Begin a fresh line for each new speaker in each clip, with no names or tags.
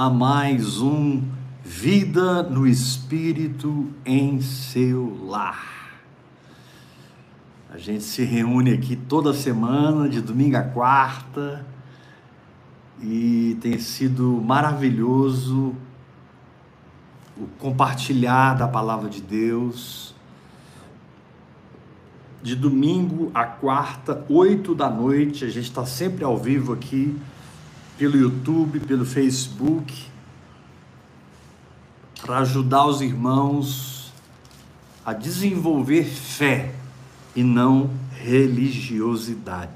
a mais um Vida no Espírito em seu lar. A gente se reúne aqui toda semana, de domingo a quarta, e tem sido maravilhoso o compartilhar da palavra de Deus. De domingo a quarta, oito da noite, a gente está sempre ao vivo aqui pelo YouTube, pelo Facebook, para ajudar os irmãos a desenvolver fé e não religiosidade.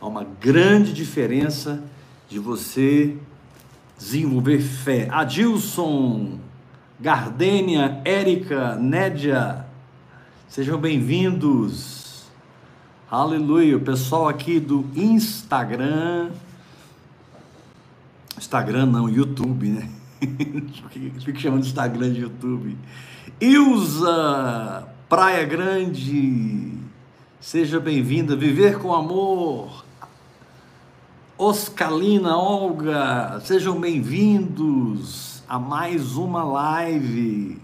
Há uma grande diferença de você desenvolver fé. Adilson, Gardênia, Érica, Nédia, sejam bem-vindos. Aleluia. O pessoal aqui do Instagram, Instagram não, YouTube, né? Fico chamando de Instagram de YouTube. Ilza Praia Grande, seja bem-vinda. Viver com Amor. Oscalina, Olga, sejam bem-vindos a mais uma live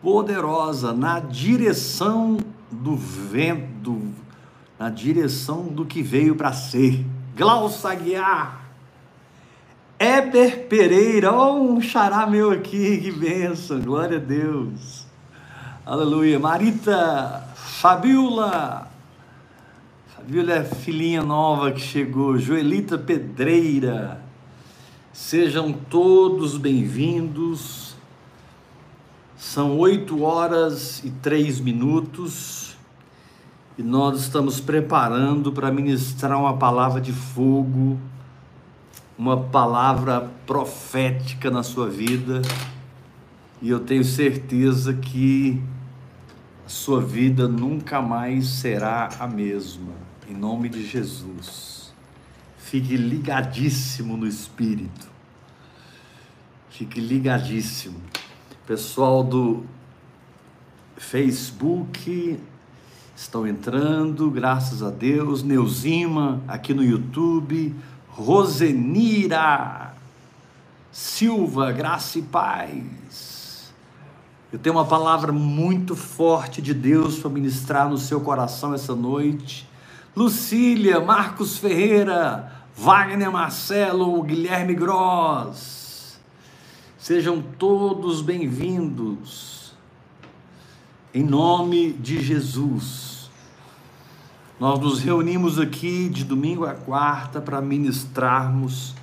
poderosa na direção do vento, na direção do que veio para ser. Glaucia Aguiar, Éber Pereira, oh, um xará meu aqui, que benção, glória a Deus. Aleluia. Marita, Fabiola, Fabiola é filhinha nova que chegou, Joelita Pedreira, sejam todos bem-vindos. São oito horas e três minutos e nós estamos preparando para ministrar uma palavra de fogo uma palavra profética na sua vida e eu tenho certeza que a sua vida nunca mais será a mesma, em nome de Jesus. Fique ligadíssimo no Espírito, fique ligadíssimo. Pessoal do Facebook estão entrando, graças a Deus. Neuzima aqui no YouTube. Rosenira Silva, graça e paz. Eu tenho uma palavra muito forte de Deus para ministrar no seu coração essa noite. Lucília, Marcos Ferreira, Wagner Marcelo, Guilherme Gross. Sejam todos bem-vindos. Em nome de Jesus. Nós nos reunimos aqui de domingo a quarta para ministrarmos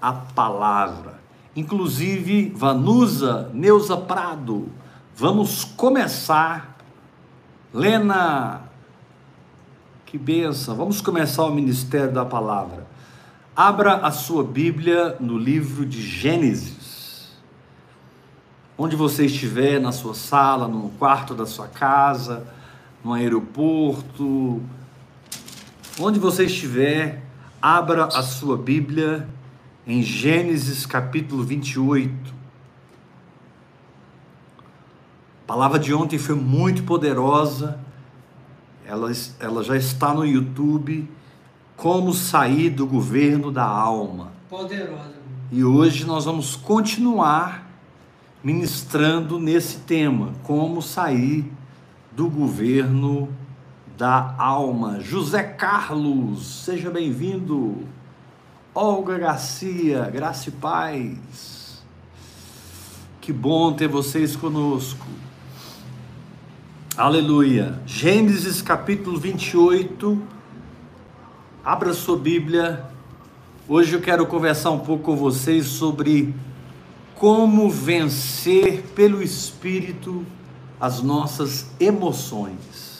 a palavra. Inclusive, Vanusa, Neuza Prado, vamos começar. Lena, que benção, vamos começar o ministério da palavra. Abra a sua Bíblia no livro de Gênesis. Onde você estiver, na sua sala, no quarto da sua casa, no aeroporto, Onde você estiver, abra a sua Bíblia em Gênesis capítulo 28. A palavra de ontem foi muito poderosa, ela, ela já está no YouTube. Como sair do governo da alma.
Poderosa.
E hoje nós vamos continuar ministrando nesse tema: como sair do governo da alma. José Carlos, seja bem-vindo. Olga Garcia, graça e paz. Que bom ter vocês conosco. Aleluia. Gênesis capítulo 28. Abra sua Bíblia. Hoje eu quero conversar um pouco com vocês sobre como vencer pelo Espírito as nossas emoções.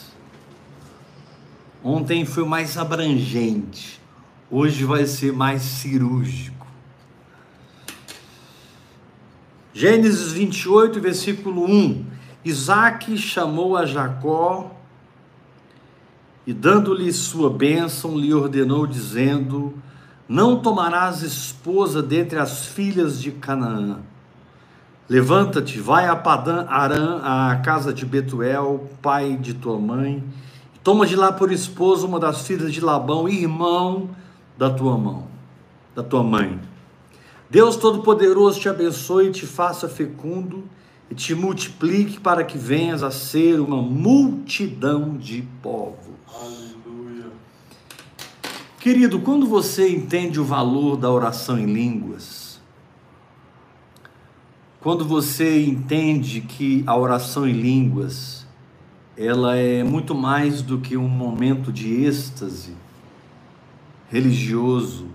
Ontem foi mais abrangente, hoje vai ser mais cirúrgico. Gênesis 28, versículo 1: Isaac chamou a Jacó e, dando-lhe sua bênção, lhe ordenou, dizendo: Não tomarás esposa dentre as filhas de Canaã. Levanta-te, vai a Padã Arã, à casa de Betuel, pai de tua mãe, Toma de lá por esposa uma das filhas de Labão, irmão da tua mão, da tua mãe. Deus Todo-Poderoso te abençoe e te faça fecundo e te multiplique para que venhas a ser uma multidão de povos. Aleluia. Querido, quando você entende o valor da oração em línguas, quando você entende que a oração em línguas ela é muito mais do que um momento de êxtase religioso,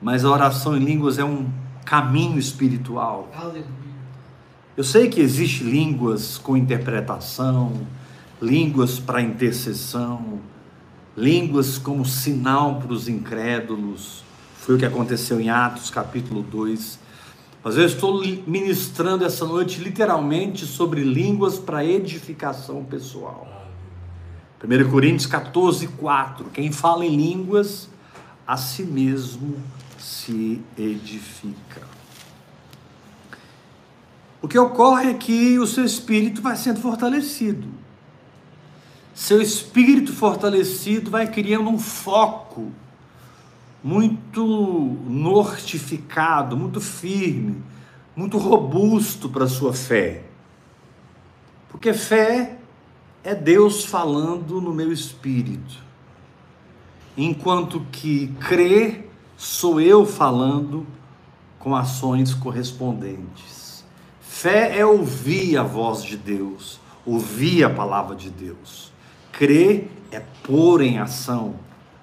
mas a oração em línguas é um caminho espiritual. Eu sei que existe línguas com interpretação, línguas para intercessão, línguas como sinal para os incrédulos. Foi o que aconteceu em Atos capítulo 2. Mas eu estou ministrando essa noite literalmente sobre línguas para edificação pessoal. 1 Coríntios 14, 4. Quem fala em línguas, a si mesmo se edifica. O que ocorre é que o seu espírito vai sendo fortalecido. Seu espírito fortalecido vai criando um foco muito nortificado, muito firme, muito robusto para a sua fé. Porque fé é Deus falando no meu espírito. Enquanto que crer sou eu falando com ações correspondentes. Fé é ouvir a voz de Deus, ouvir a palavra de Deus. Crer é pôr em ação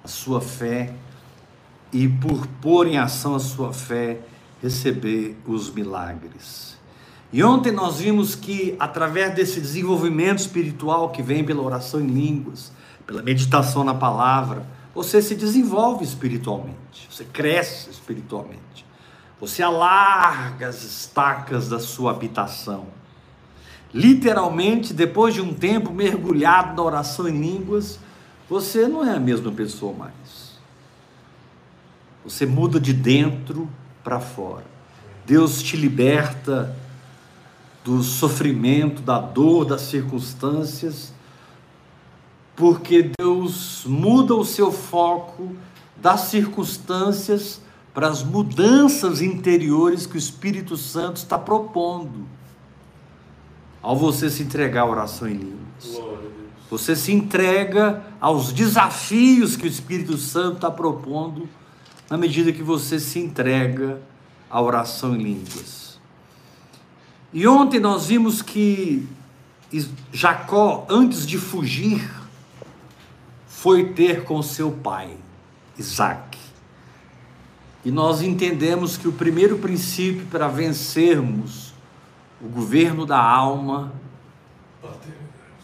a sua fé e por pôr em ação a sua fé, receber os milagres. E ontem nós vimos que através desse desenvolvimento espiritual que vem pela oração em línguas, pela meditação na palavra, você se desenvolve espiritualmente, você cresce espiritualmente. Você alarga as estacas da sua habitação. Literalmente, depois de um tempo mergulhado na oração em línguas, você não é a mesma pessoa mais. Você muda de dentro para fora. Deus te liberta do sofrimento, da dor, das circunstâncias, porque Deus muda o seu foco das circunstâncias para as mudanças interiores que o Espírito Santo está propondo ao você se entregar à oração em línguas. Você se entrega aos desafios que o Espírito Santo está propondo na medida que você se entrega à oração em línguas. E ontem nós vimos que Jacó, antes de fugir, foi ter com seu pai, Isaac. E nós entendemos que o primeiro princípio para vencermos o governo da alma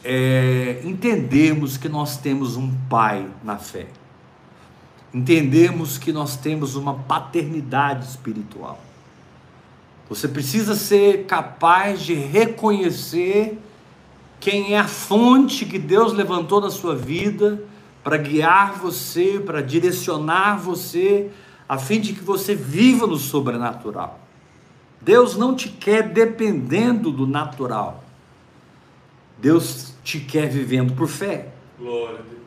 é entendermos que nós temos um pai na fé. Entendemos que nós temos uma paternidade espiritual. Você precisa ser capaz de reconhecer quem é a fonte que Deus levantou na sua vida para guiar você, para direcionar você a fim de que você viva no sobrenatural. Deus não te quer dependendo do natural. Deus te quer vivendo por fé,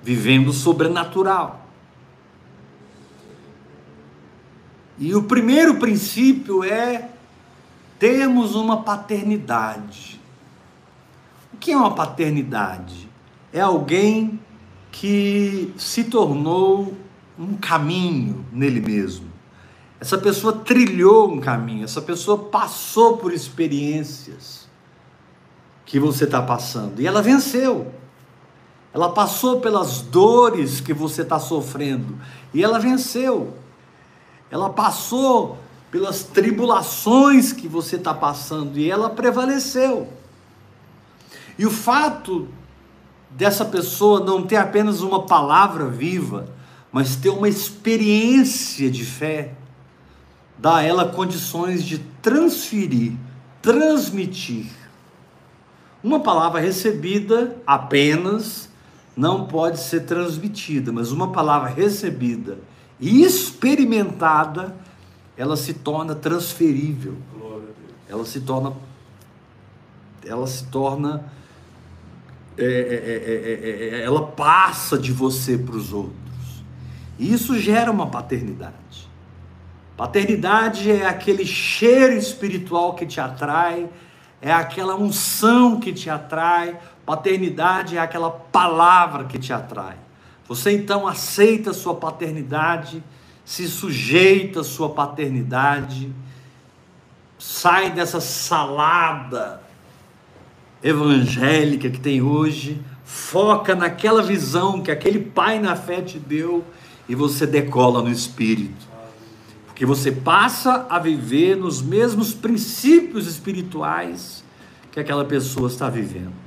vivendo sobrenatural. E o primeiro princípio é termos uma paternidade. O que é uma paternidade? É alguém que se tornou um caminho nele mesmo. Essa pessoa trilhou um caminho, essa pessoa passou por experiências que você está passando e ela venceu. Ela passou pelas dores que você está sofrendo e ela venceu. Ela passou pelas tribulações que você está passando e ela prevaleceu. E o fato dessa pessoa não ter apenas uma palavra viva, mas ter uma experiência de fé dá a ela condições de transferir, transmitir. Uma palavra recebida apenas não pode ser transmitida, mas uma palavra recebida e experimentada, ela se torna transferível. Ela se torna ela se torna é, é, é, ela passa de você para os outros. E isso gera uma paternidade. Paternidade é aquele cheiro espiritual que te atrai, é aquela unção que te atrai, paternidade é aquela palavra que te atrai. Você então aceita a sua paternidade, se sujeita à sua paternidade, sai dessa salada evangélica que tem hoje, foca naquela visão que aquele pai na fé te deu e você decola no espírito. Porque você passa a viver nos mesmos princípios espirituais que aquela pessoa está vivendo.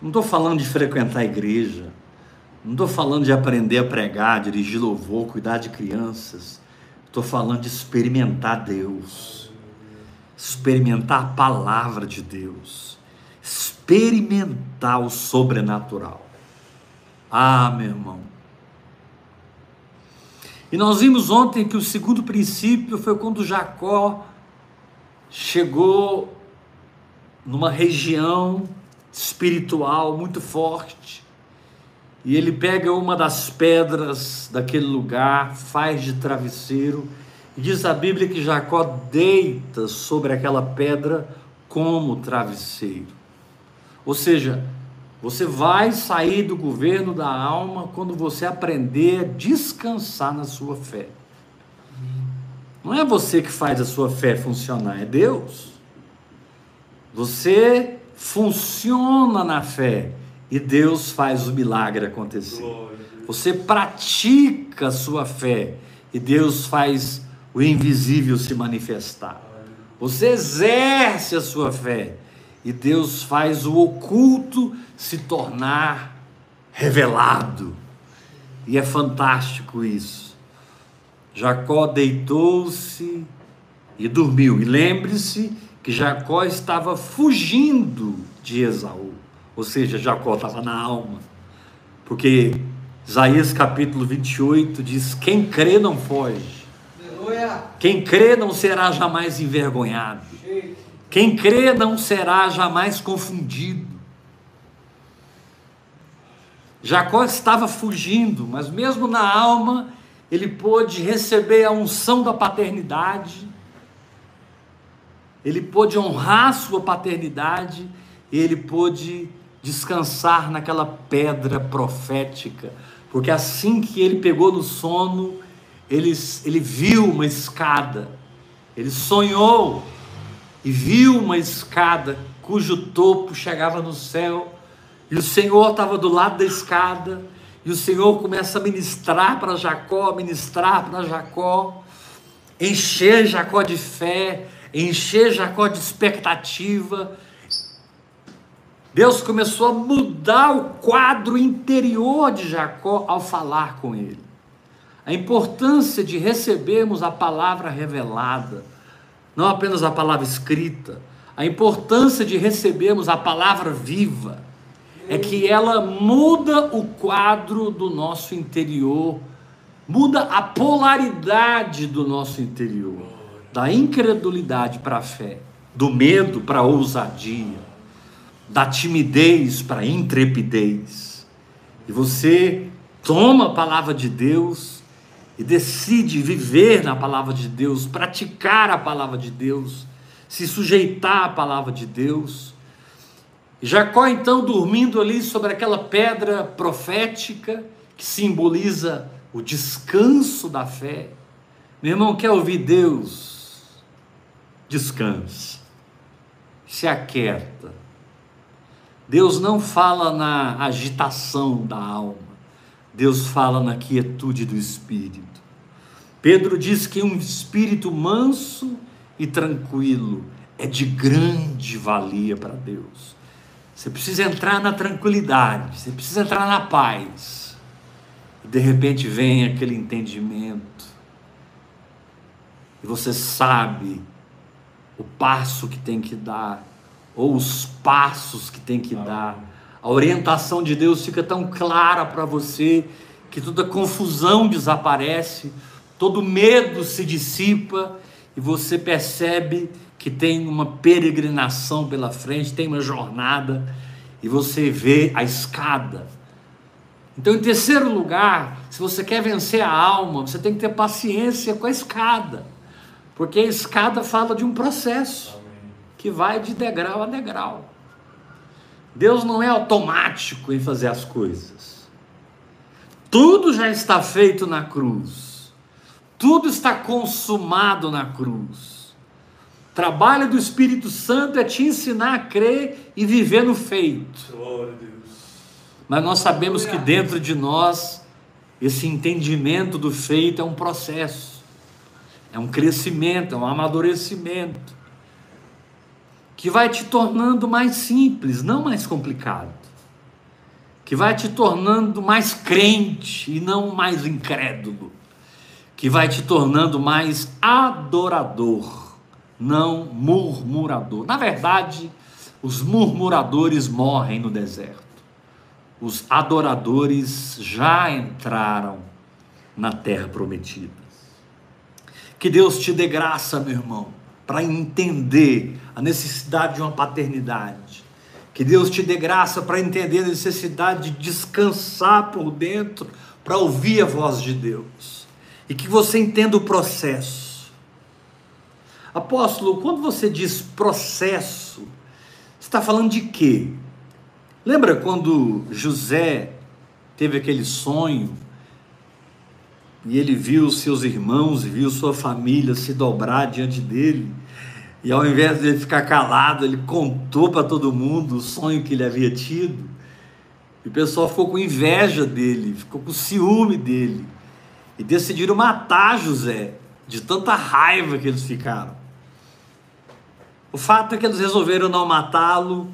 Não estou falando de frequentar a igreja, não estou falando de aprender a pregar, dirigir louvor, cuidar de crianças. Estou falando de experimentar Deus, experimentar a palavra de Deus, experimentar o sobrenatural. Ah, meu irmão, e nós vimos ontem que o segundo princípio foi quando Jacó chegou numa região espiritual muito forte. E ele pega uma das pedras daquele lugar, faz de travesseiro, e diz a Bíblia que Jacó deita sobre aquela pedra como travesseiro. Ou seja, você vai sair do governo da alma quando você aprender a descansar na sua fé. Não é você que faz a sua fé funcionar, é Deus. Você funciona na fé e Deus faz o milagre acontecer. Você pratica a sua fé e Deus faz o invisível se manifestar. Você exerce a sua fé e Deus faz o oculto se tornar revelado. E é fantástico isso. Jacó deitou-se e dormiu. E lembre-se que Jacó estava fugindo de Esaú. Ou seja, Jacó estava na alma. Porque Isaías capítulo 28 diz: Quem crê não foge. Quem crê não será jamais envergonhado. Quem crê não será jamais confundido. Jacó estava fugindo, mas mesmo na alma, ele pôde receber a unção da paternidade, ele pôde honrar sua paternidade, e ele pôde descansar naquela pedra profética, porque assim que ele pegou no sono, ele, ele viu uma escada, ele sonhou e viu uma escada cujo topo chegava no céu, e o Senhor estava do lado da escada, e o Senhor começa a ministrar para Jacó, ministrar para Jacó, encher Jacó de fé, encher Jacó de expectativa. Deus começou a mudar o quadro interior de Jacó ao falar com ele. A importância de recebermos a palavra revelada não apenas a palavra escrita, a importância de recebermos a palavra viva é que ela muda o quadro do nosso interior, muda a polaridade do nosso interior, da incredulidade para a fé, do medo para a ousadia, da timidez para a intrepidez. E você toma a palavra de Deus e decide viver na palavra de Deus, praticar a palavra de Deus, se sujeitar à palavra de Deus. Jacó, então, dormindo ali sobre aquela pedra profética que simboliza o descanso da fé. Meu irmão, quer ouvir Deus? Descanse, se aquieta. Deus não fala na agitação da alma. Deus fala na quietude do espírito. Pedro diz que um espírito manso e tranquilo é de grande valia para Deus. Você precisa entrar na tranquilidade, você precisa entrar na paz. E de repente vem aquele entendimento. E você sabe o passo que tem que dar, ou os passos que tem que dar. A orientação de Deus fica tão clara para você que toda confusão desaparece, todo medo se dissipa e você percebe que tem uma peregrinação pela frente, tem uma jornada e você vê a escada. Então, em terceiro lugar, se você quer vencer a alma, você tem que ter paciência com a escada, porque a escada fala de um processo que vai de degrau a degrau. Deus não é automático em fazer as coisas. Tudo já está feito na cruz. Tudo está consumado na cruz. O trabalho do Espírito Santo é te ensinar a crer e viver no feito. Mas nós sabemos que dentro de nós, esse entendimento do feito é um processo, é um crescimento, é um amadurecimento que vai te tornando mais simples, não mais complicado, que vai te tornando mais crente e não mais incrédulo, que vai te tornando mais adorador, não murmurador. Na verdade, os murmuradores morrem no deserto, os adoradores já entraram na terra prometida. Que Deus te dê graça, meu irmão para entender a necessidade de uma paternidade. Que Deus te dê graça para entender a necessidade de descansar por dentro, para ouvir a voz de Deus. E que você entenda o processo. Apóstolo, quando você diz processo, está falando de quê? Lembra quando José teve aquele sonho e ele viu seus irmãos e viu sua família se dobrar diante dele. E ao invés de ele ficar calado, ele contou para todo mundo o sonho que ele havia tido. E o pessoal ficou com inveja dele, ficou com ciúme dele. E decidiram matar José, de tanta raiva que eles ficaram. O fato é que eles resolveram não matá-lo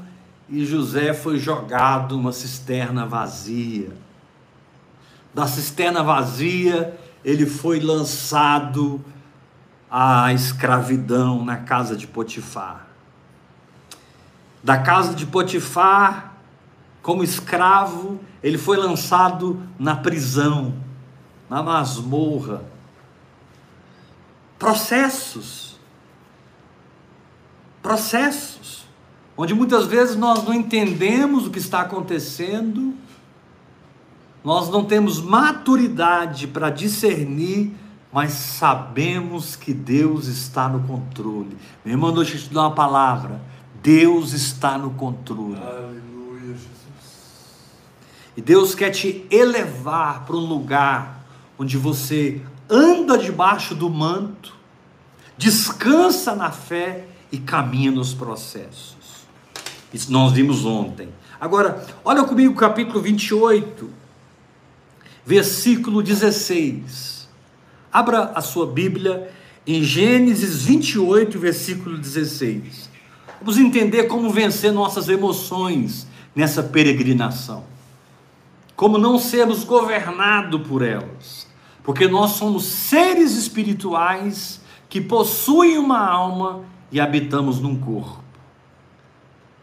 e José foi jogado numa cisterna vazia da cisterna vazia, ele foi lançado à escravidão na casa de Potifar. Da casa de Potifar, como escravo, ele foi lançado na prisão, na masmorra. Processos. Processos. Onde muitas vezes nós não entendemos o que está acontecendo nós não temos maturidade para discernir, mas sabemos que Deus está no controle. Meu irmão, deixa eu te dar uma palavra. Deus está no controle. Aleluia, Jesus. E Deus quer te elevar para um lugar onde você anda debaixo do manto, descansa na fé e caminha nos processos. Isso nós vimos ontem. Agora, olha comigo o capítulo 28, versículo 16. Abra a sua Bíblia em Gênesis 28, versículo 16. Vamos entender como vencer nossas emoções nessa peregrinação. Como não sermos governados por elas. Porque nós somos seres espirituais que possuem uma alma e habitamos num corpo.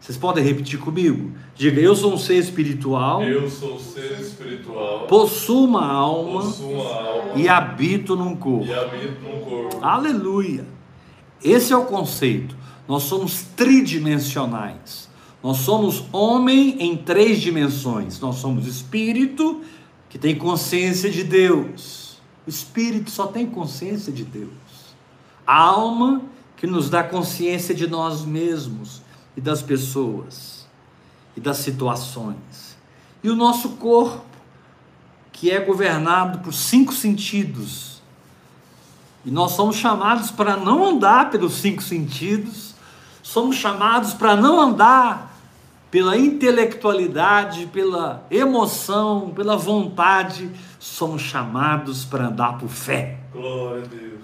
Vocês podem repetir comigo? Diga, eu sou um ser espiritual.
Eu sou um ser espiritual.
Possuo uma alma.
Possuo uma alma
e habito num corpo.
E habito num corpo.
Aleluia. Esse é o conceito. Nós somos tridimensionais. Nós somos homem em três dimensões. Nós somos espírito que tem consciência de Deus. O espírito só tem consciência de Deus. A alma que nos dá consciência de nós mesmos e das pessoas e das situações. E o nosso corpo, que é governado por cinco sentidos. E nós somos chamados para não andar pelos cinco sentidos, somos chamados para não andar pela intelectualidade, pela emoção, pela vontade, somos chamados para andar por fé.
Glória a Deus.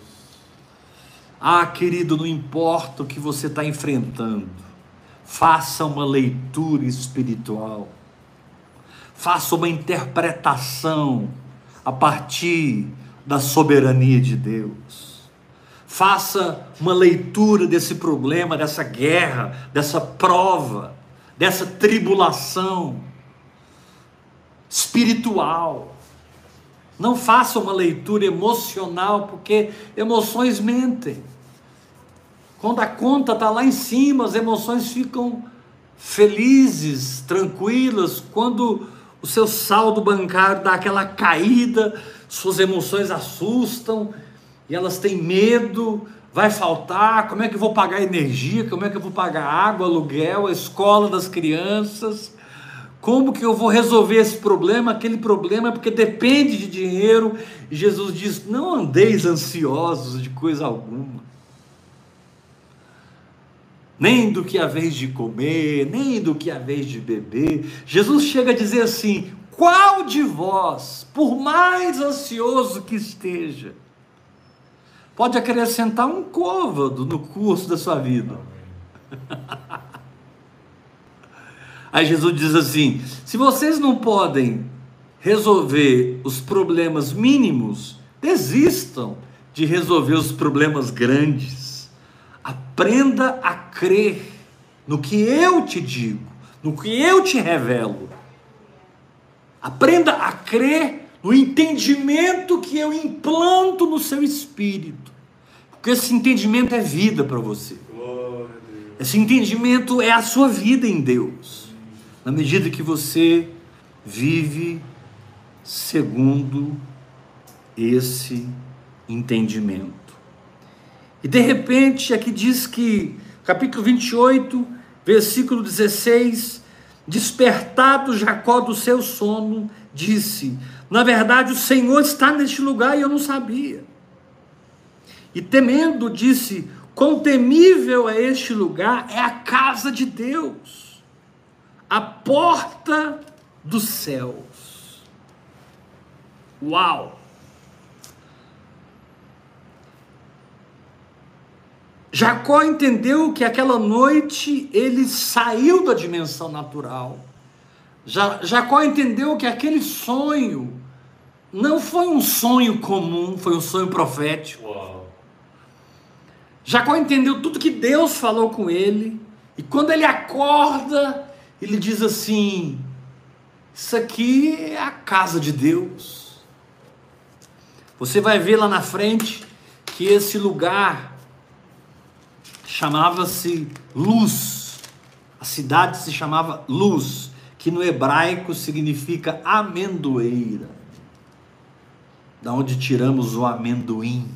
Ah, querido, não importa o que você está enfrentando, Faça uma leitura espiritual. Faça uma interpretação a partir da soberania de Deus. Faça uma leitura desse problema, dessa guerra, dessa prova, dessa tribulação espiritual. Não faça uma leitura emocional, porque emoções mentem. Quando a conta está lá em cima, as emoções ficam felizes, tranquilas. Quando o seu saldo bancário dá aquela caída, suas emoções assustam e elas têm medo, vai faltar, como é que eu vou pagar energia, como é que eu vou pagar água, aluguel, a escola das crianças, como que eu vou resolver esse problema, aquele problema, porque depende de dinheiro. E Jesus diz: não andeis ansiosos de coisa alguma nem do que a vez de comer, nem do que a vez de beber. Jesus chega a dizer assim: qual de vós, por mais ansioso que esteja, pode acrescentar um côvado no curso da sua vida? Aí Jesus diz assim: se vocês não podem resolver os problemas mínimos, desistam de resolver os problemas grandes. Aprenda a crer no que eu te digo, no que eu te revelo. Aprenda a crer no entendimento que eu implanto no seu espírito. Porque esse entendimento é vida para você. Esse entendimento é a sua vida em Deus. Na medida que você vive segundo esse entendimento. E de repente, aqui diz que, capítulo 28, versículo 16: Despertado Jacó do seu sono, disse: Na verdade, o Senhor está neste lugar e eu não sabia. E temendo, disse: Quão temível é este lugar, é a casa de Deus, a porta dos céus. Uau! Jacó entendeu que aquela noite ele saiu da dimensão natural. Jacó entendeu que aquele sonho não foi um sonho comum, foi um sonho profético. Uau. Jacó entendeu tudo que Deus falou com ele, e quando ele acorda, ele diz assim: Isso aqui é a casa de Deus. Você vai ver lá na frente que esse lugar chamava-se Luz. A cidade se chamava Luz, que no hebraico significa amendoeira. Da onde tiramos o amendoim.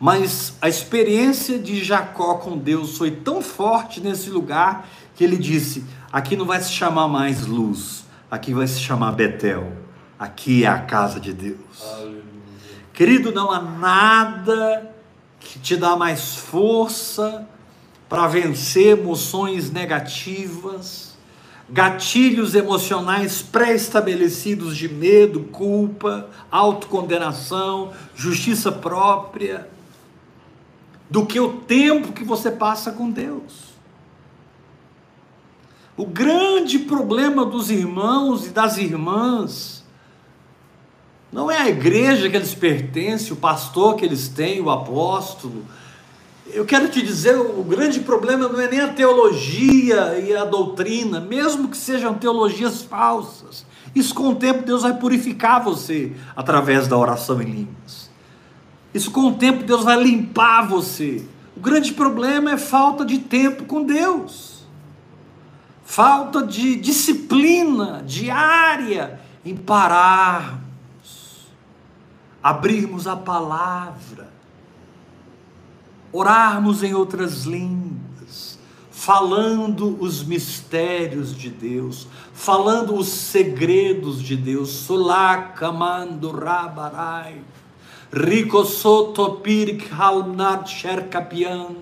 Mas a experiência de Jacó com Deus foi tão forte nesse lugar que ele disse: aqui não vai se chamar mais luz, aqui vai se chamar Betel. Aqui é a casa de Deus. Aleluia. Querido, não há nada que te dá mais força para vencer emoções negativas, gatilhos emocionais pré-estabelecidos de medo, culpa, autocondenação, justiça própria, do que o tempo que você passa com Deus. O grande problema dos irmãos e das irmãs não é a igreja que eles pertencem, o pastor que eles têm, o apóstolo. Eu quero te dizer, o grande problema não é nem a teologia e a doutrina, mesmo que sejam teologias falsas. Isso com o tempo Deus vai purificar você através da oração em línguas. Isso com o tempo Deus vai limpar você. O grande problema é falta de tempo com Deus. Falta de disciplina diária em parar abrirmos a palavra, orarmos em outras línguas, falando os mistérios de Deus, falando os segredos de Deus. Sulakamando rabarai, ricosotopirk halnat sherkapian.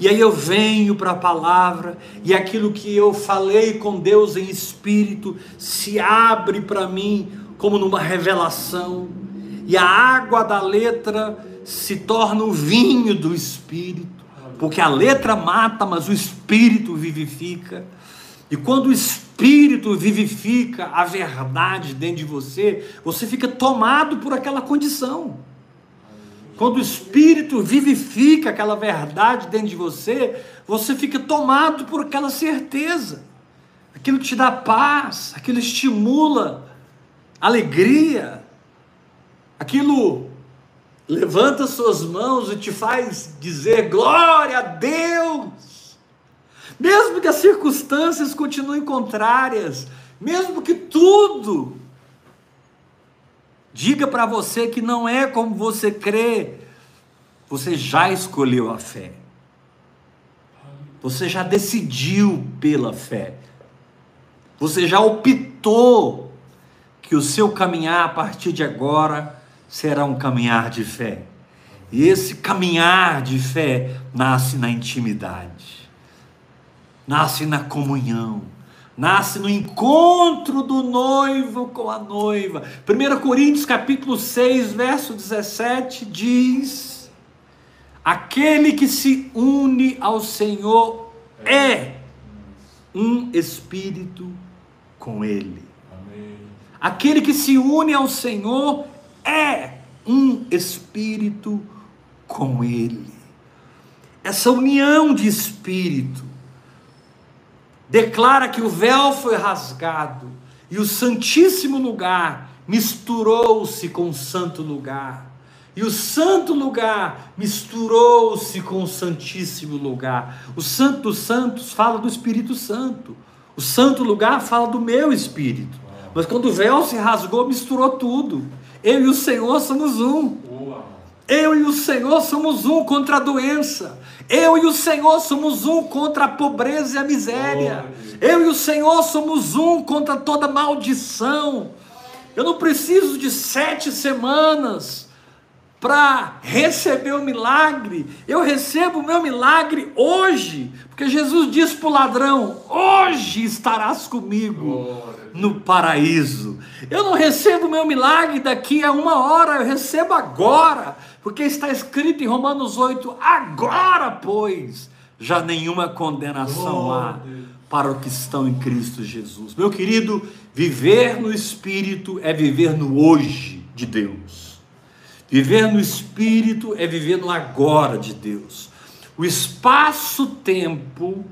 E aí eu venho para a palavra, e aquilo que eu falei com Deus em espírito se abre para mim como numa revelação e a água da letra se torna o vinho do espírito, porque a letra mata, mas o espírito vivifica. E quando o espírito vivifica a verdade dentro de você, você fica tomado por aquela condição. Quando o espírito vivifica aquela verdade dentro de você, você fica tomado por aquela certeza. Aquilo te dá paz, aquilo estimula alegria, Aquilo levanta suas mãos e te faz dizer glória a Deus. mesmo que as circunstâncias continuem contrárias, mesmo que tudo diga para você que não é como você crê, você já escolheu a fé. Você já decidiu pela fé. Você já optou que o seu caminhar a partir de agora será um caminhar de fé. E esse caminhar de fé nasce na intimidade, nasce na comunhão, nasce no encontro do noivo com a noiva. 1 Coríntios capítulo 6, verso 17 diz: Aquele que se une ao Senhor é um espírito com ele. Aquele que se une ao Senhor é um espírito com ele. Essa união de espírito declara que o véu foi rasgado e o santíssimo lugar misturou-se com o santo lugar. E o santo lugar misturou-se com o santíssimo lugar. O santo dos santos fala do Espírito Santo. O santo lugar fala do meu espírito. Mas quando o véu se rasgou, misturou tudo. Eu e o Senhor somos um. Eu e o Senhor somos um contra a doença. Eu e o Senhor somos um contra a pobreza e a miséria. Eu e o Senhor somos um contra toda maldição. Eu não preciso de sete semanas para receber o milagre. Eu recebo o meu milagre hoje, porque Jesus disse para o ladrão: Hoje estarás comigo no paraíso. Eu não recebo o meu milagre daqui a uma hora, eu recebo agora, porque está escrito em Romanos 8: Agora, pois, já nenhuma condenação há para os que estão em Cristo Jesus. Meu querido, viver no Espírito é viver no hoje de Deus. Viver no Espírito é viver no agora de Deus. O espaço-tempo,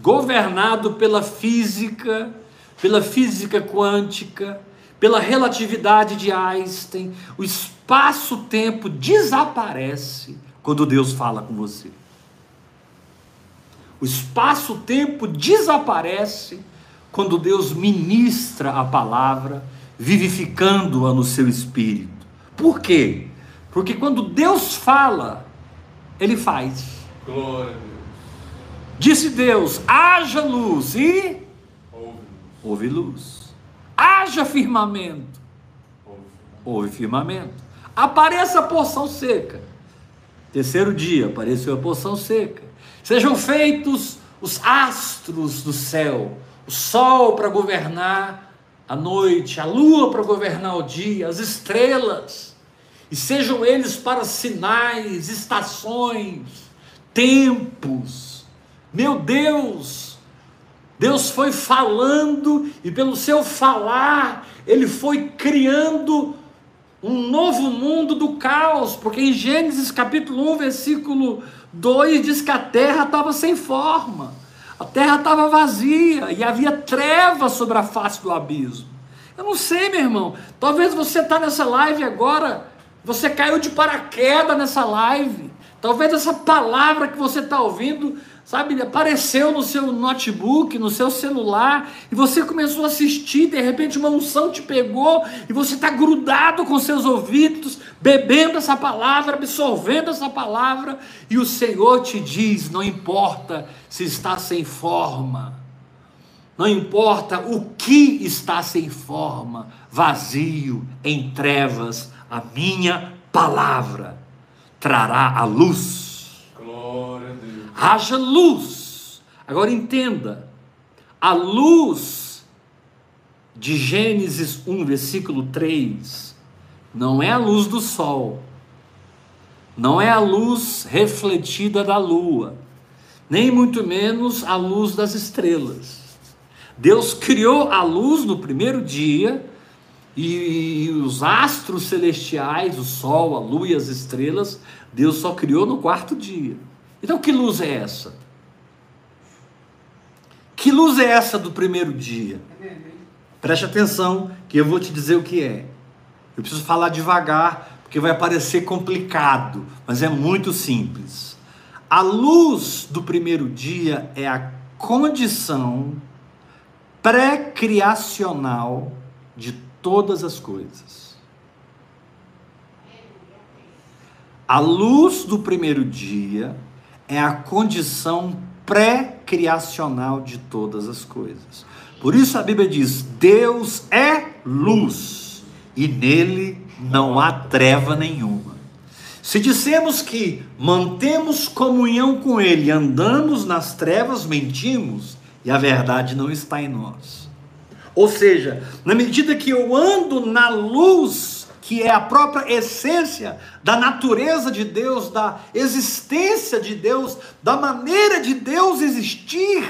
governado pela física, pela física quântica, pela relatividade de Einstein, o espaço-tempo desaparece quando Deus fala com você. O espaço-tempo desaparece quando Deus ministra a palavra, vivificando-a no seu espírito. Por quê? Porque quando Deus fala, Ele faz.
Glória a Deus.
Disse Deus: haja luz e
Ouve.
houve luz. Haja firmamento,
Ouve.
houve firmamento. Apareça a porção seca. Terceiro dia, apareceu a porção seca. Sejam feitos os astros do céu, o sol para governar a noite, a lua para governar o dia, as estrelas, e sejam eles para sinais, estações, tempos. Meu Deus, Deus foi falando e pelo seu falar, ele foi criando um novo mundo do caos, porque em Gênesis capítulo 1, versículo 2 diz que a terra estava sem forma. A terra estava vazia e havia trevas sobre a face do abismo. Eu não sei, meu irmão. Talvez você está nessa live agora, você caiu de paraquedas nessa live. Talvez essa palavra que você está ouvindo sabe, apareceu no seu notebook, no seu celular, e você começou a assistir, de repente uma unção te pegou, e você está grudado com seus ouvidos, bebendo essa palavra, absorvendo essa palavra, e o Senhor te diz: não importa se está sem forma, não importa o que está sem forma, vazio, em trevas, a minha palavra trará a luz
Glória a Deus.
haja luz. Agora entenda, a luz de Gênesis 1, versículo 3, não é a luz do sol, não é a luz refletida da lua, nem muito menos a luz das estrelas. Deus criou a luz no primeiro dia, e os astros celestiais, o sol, a lua e as estrelas, Deus só criou no quarto dia. Então, que luz é essa? Que luz é essa do primeiro dia? Preste atenção, que eu vou te dizer o que é. Eu preciso falar devagar, porque vai parecer complicado, mas é muito simples. A luz do primeiro dia é a condição pré-criacional de todas as coisas. A luz do primeiro dia é a condição pré-criacional de todas as coisas. Por isso a Bíblia diz: Deus é luz e nele não há treva nenhuma. Se dissemos que mantemos comunhão com Ele, andamos nas trevas, mentimos e a verdade não está em nós. Ou seja, na medida que eu ando na luz, que é a própria essência da natureza de Deus, da existência de Deus, da maneira de Deus existir,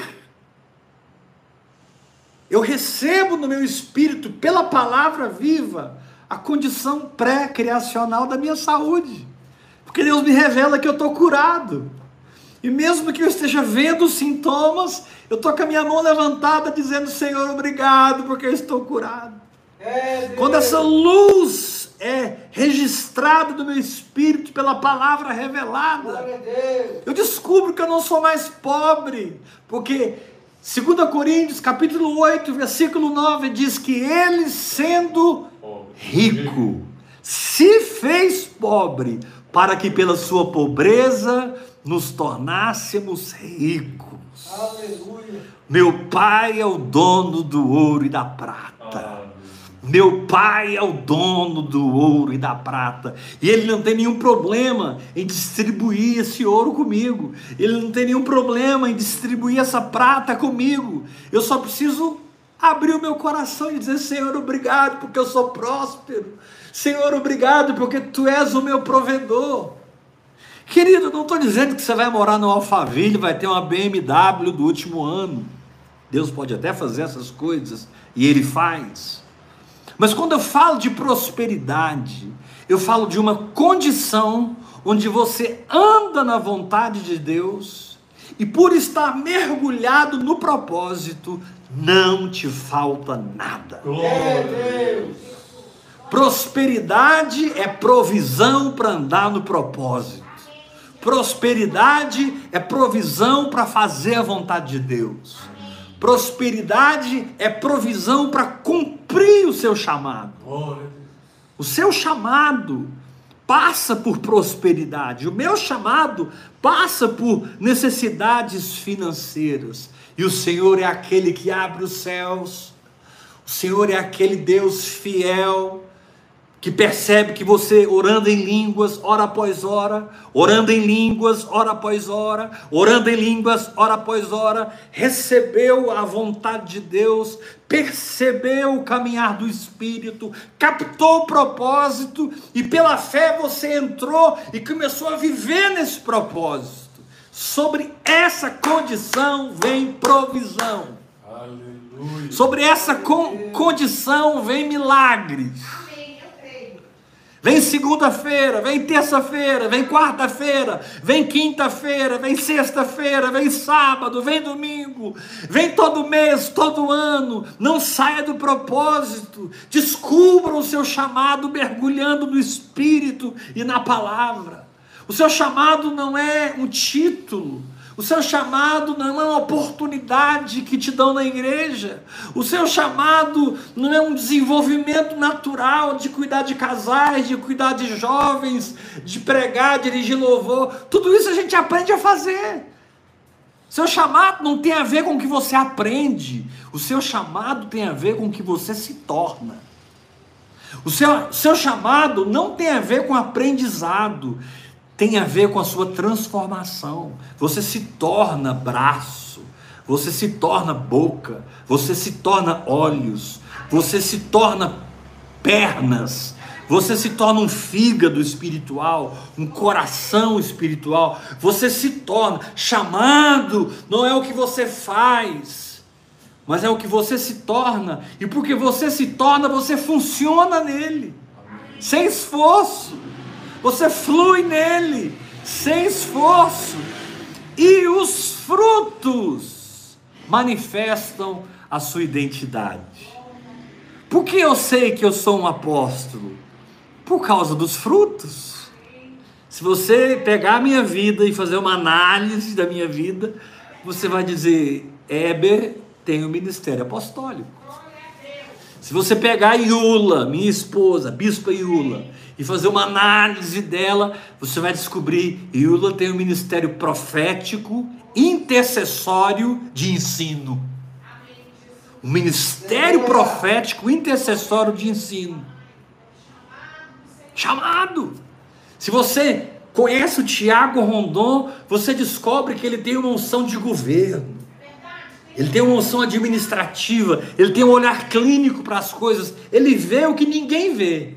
eu recebo no meu espírito, pela palavra viva, a condição pré-criacional da minha saúde. Porque Deus me revela que eu estou curado. E mesmo que eu esteja vendo os sintomas, eu estou com a minha mão levantada dizendo: Senhor, obrigado, porque eu estou curado. É, Quando essa luz é registrada no meu espírito pela palavra revelada, eu descubro que eu não sou mais pobre, porque 2 Coríntios, capítulo 8, versículo 9, diz que ele, sendo rico, se fez pobre, para que pela sua pobreza nos tornássemos ricos. Aleluia. Meu pai é o dono do ouro e da prata. Meu pai é o dono do ouro e da prata. E ele não tem nenhum problema em distribuir esse ouro comigo. Ele não tem nenhum problema em distribuir essa prata comigo. Eu só preciso abrir o meu coração e dizer: Senhor, obrigado porque eu sou próspero. Senhor, obrigado porque tu és o meu provedor. Querido, não estou dizendo que você vai morar no Alphaville, vai ter uma BMW do último ano. Deus pode até fazer essas coisas e Ele faz. Mas quando eu falo de prosperidade, eu falo de uma condição onde você anda na vontade de Deus e por estar mergulhado no propósito, não te falta nada. Glória a Deus. Prosperidade é provisão para andar no propósito. Prosperidade é provisão para fazer a vontade de Deus. Prosperidade é provisão para cumprir o seu chamado. O seu chamado passa por prosperidade. O meu chamado passa por necessidades financeiras. E o Senhor é aquele que abre os céus. O Senhor é aquele Deus fiel que percebe que você orando em línguas, hora após hora, orando em línguas, hora após hora, orando em línguas, hora após hora, recebeu a vontade de Deus, percebeu o caminhar do Espírito, captou o propósito e pela fé você entrou e começou a viver nesse propósito. Sobre essa condição vem provisão. Aleluia. Sobre essa con condição vem milagres. Vem segunda-feira, vem terça-feira, vem quarta-feira, vem quinta-feira, vem sexta-feira, vem sábado, vem domingo, vem todo mês, todo ano. Não saia do propósito. Descubra o seu chamado mergulhando no Espírito e na palavra. O seu chamado não é um título. O seu chamado não é uma oportunidade que te dão na igreja. O seu chamado não é um desenvolvimento natural de cuidar de casais, de cuidar de jovens, de pregar, dirigir louvor. Tudo isso a gente aprende a fazer. Seu chamado não tem a ver com o que você aprende. O seu chamado tem a ver com o que você se torna. O seu, seu chamado não tem a ver com aprendizado tem a ver com a sua transformação. Você se torna braço, você se torna boca, você se torna olhos, você se torna pernas, você se torna um fígado espiritual, um coração espiritual, você se torna chamado, não é o que você faz, mas é o que você se torna, e porque você se torna, você funciona nele, sem esforço você flui nele, sem esforço, e os frutos manifestam a sua identidade. Por que eu sei que eu sou um apóstolo? Por causa dos frutos. Se você pegar a minha vida e fazer uma análise da minha vida, você vai dizer: Heber tem o um ministério apostólico. Se você pegar Iula, minha esposa, bispa Iula, e fazer uma análise dela, você vai descobrir Iula tem um ministério profético, intercessório de ensino. Um ministério profético intercessório de ensino. Chamado. Se você conhece o Tiago Rondon, você descobre que ele tem uma unção de governo. Ele tem uma unção administrativa, ele tem um olhar clínico para as coisas, ele vê o que ninguém vê.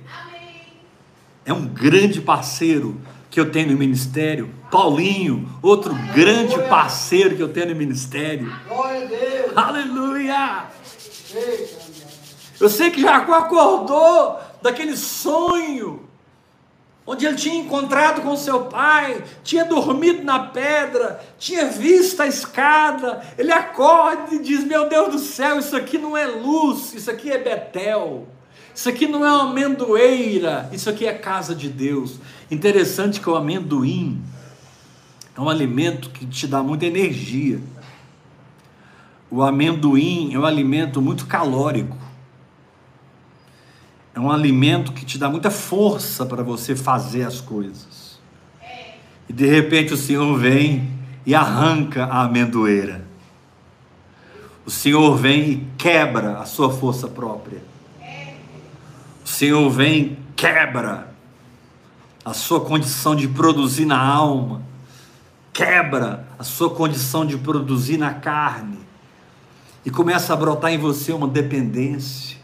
É um grande parceiro que eu tenho no ministério. Paulinho, outro grande parceiro que eu tenho no ministério. Glória a Deus. Aleluia. Eu sei que Jacó acordou daquele sonho onde ele tinha encontrado com seu pai, tinha dormido na pedra, tinha visto a escada. Ele acorda e diz: Meu Deus do céu, isso aqui não é luz, isso aqui é Betel. Isso aqui não é uma amendoeira, isso aqui é casa de Deus. Interessante que o amendoim é um alimento que te dá muita energia. O amendoim é um alimento muito calórico. É um alimento que te dá muita força para você fazer as coisas. E de repente o Senhor vem e arranca a amendoeira. O Senhor vem e quebra a sua força própria. Senhor vem quebra a sua condição de produzir na alma. Quebra a sua condição de produzir na carne. E começa a brotar em você uma dependência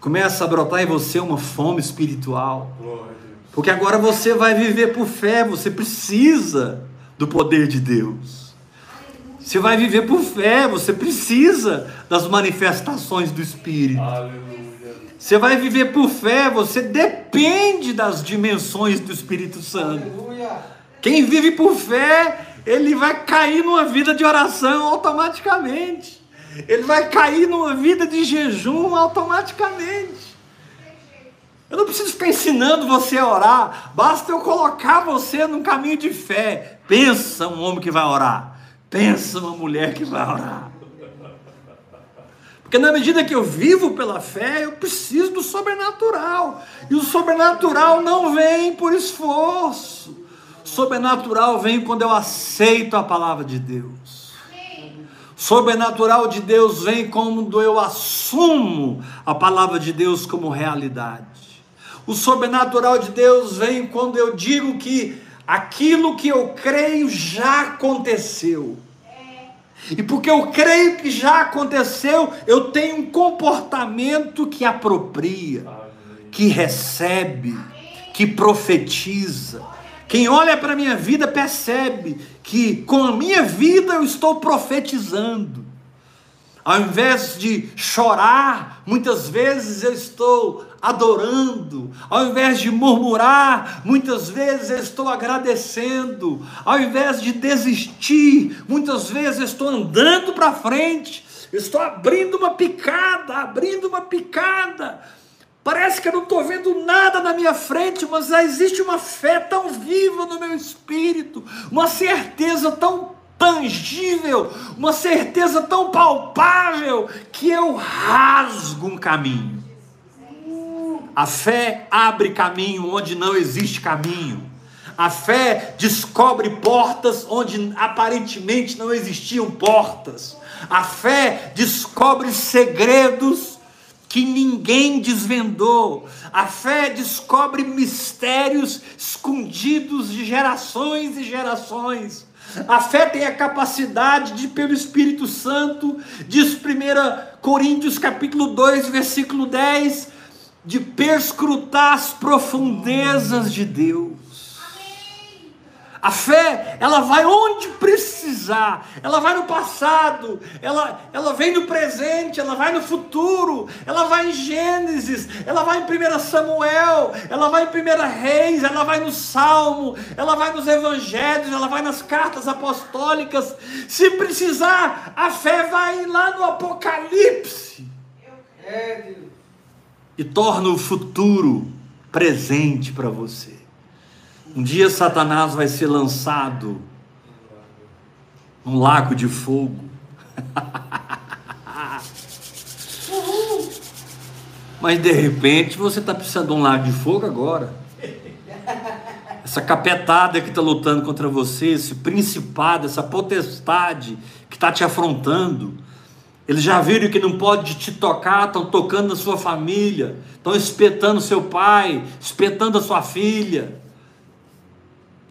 Começa a brotar em você uma fome espiritual. Porque agora você vai viver por fé, você precisa do poder de Deus. Você vai viver por fé, você precisa das manifestações do Espírito. Você vai viver por fé, você depende das dimensões do Espírito Santo. Quem vive por fé, ele vai cair numa vida de oração automaticamente ele vai cair numa vida de jejum automaticamente. Eu não preciso ficar ensinando você a orar, basta eu colocar você num caminho de fé. Pensa um homem que vai orar, pensa uma mulher que vai orar. Porque na medida que eu vivo pela fé, eu preciso do sobrenatural. E o sobrenatural não vem por esforço. Sobrenatural vem quando eu aceito a palavra de Deus sobrenatural de Deus vem quando eu assumo a palavra de Deus como realidade. O sobrenatural de Deus vem quando eu digo que aquilo que eu creio já aconteceu. E porque eu creio que já aconteceu, eu tenho um comportamento que apropria, que recebe, que profetiza. Quem olha para a minha vida percebe que com a minha vida eu estou profetizando. Ao invés de chorar, muitas vezes eu estou adorando. Ao invés de murmurar, muitas vezes estou agradecendo. Ao invés de desistir, muitas vezes estou andando para frente. estou abrindo uma picada, abrindo uma picada Parece que eu não estou vendo nada na minha frente, mas existe uma fé tão viva no meu espírito, uma certeza tão tangível, uma certeza tão palpável, que eu rasgo um caminho. A fé abre caminho onde não existe caminho. A fé descobre portas onde aparentemente não existiam portas. A fé descobre segredos que ninguém desvendou. A fé descobre mistérios escondidos de gerações e gerações. A fé tem a capacidade de, pelo Espírito Santo, diz 1 Coríntios capítulo 2, versículo 10, de perscrutar as profundezas de Deus. A fé, ela vai onde precisar, ela vai no passado, ela, ela vem no presente, ela vai no futuro, ela vai em Gênesis, ela vai em 1 Samuel, ela vai em 1 Reis, ela vai no Salmo, ela vai nos Evangelhos, ela vai nas cartas apostólicas. Se precisar, a fé vai lá no Apocalipse e torna o futuro presente para você. Um dia Satanás vai ser lançado num lago de fogo. Mas de repente você está precisando de um lago de fogo agora. Essa capetada que está lutando contra você, esse principado, essa potestade que está te afrontando. Eles já viram que não pode te tocar, estão tocando na sua família, estão espetando seu pai, espetando a sua filha,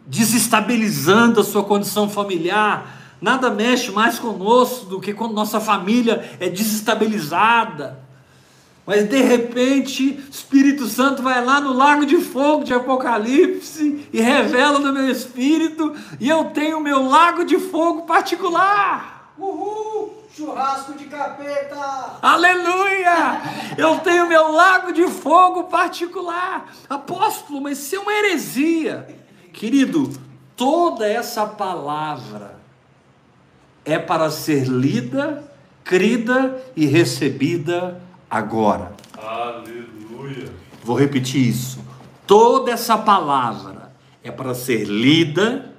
desestabilizando a sua condição familiar. Nada mexe mais conosco do que quando nossa família é desestabilizada. Mas de repente, Espírito Santo vai lá no lago de fogo de Apocalipse e revela no meu espírito, e eu tenho o meu lago de fogo particular.
Uhul! Capeta!
Aleluia! Eu tenho meu lago de fogo particular. Apóstolo, mas isso é uma heresia. Querido, toda essa palavra é para ser lida, crida e recebida agora.
Aleluia.
Vou repetir isso. Toda essa palavra é para ser lida,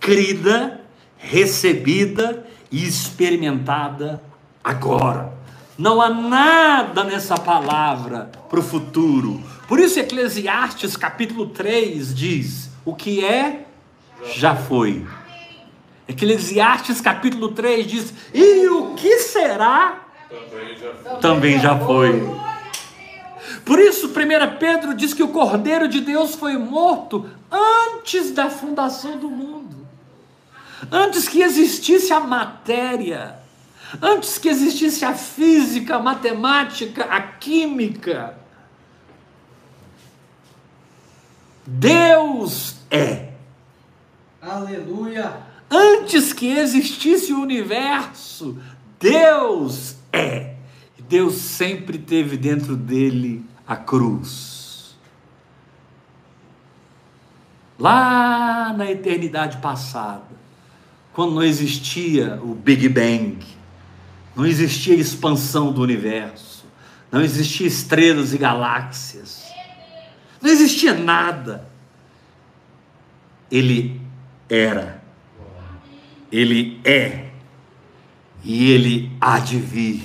crida, recebida e experimentada agora. Não há nada nessa palavra para o futuro. Por isso, Eclesiastes capítulo 3 diz: O que é, já foi. Eclesiastes capítulo 3 diz: E o que será,
Também já foi.
Por isso, 1 Pedro diz que o Cordeiro de Deus foi morto antes da fundação do mundo, antes que existisse a matéria, antes que existisse a física, a matemática, a química. Deus é.
Aleluia!
Antes que existisse o universo, Deus é. Deus sempre teve dentro dele a cruz. Lá na eternidade passada, quando não existia o Big Bang, não existia expansão do universo, não existia estrelas e galáxias, não existia nada. Ele era, ele é e ele há de vir.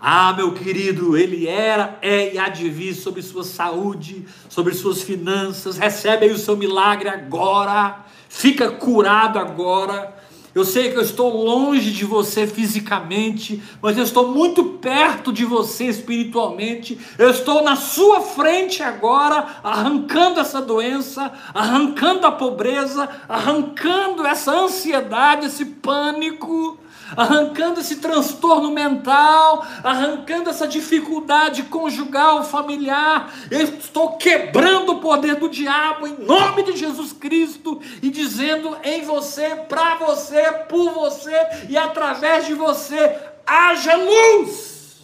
Ah, meu querido, ele era, é e há de vir sobre sua saúde, sobre suas finanças. Recebe aí o seu milagre agora. Fica curado agora. Eu sei que eu estou longe de você fisicamente, mas eu estou muito perto de você espiritualmente. Eu estou na sua frente agora, arrancando essa doença, arrancando a pobreza, arrancando essa ansiedade, esse pânico arrancando esse transtorno mental, arrancando essa dificuldade conjugal, familiar. Eu estou quebrando o poder do diabo em nome de Jesus Cristo e dizendo em você, para você, por você e através de você, haja luz.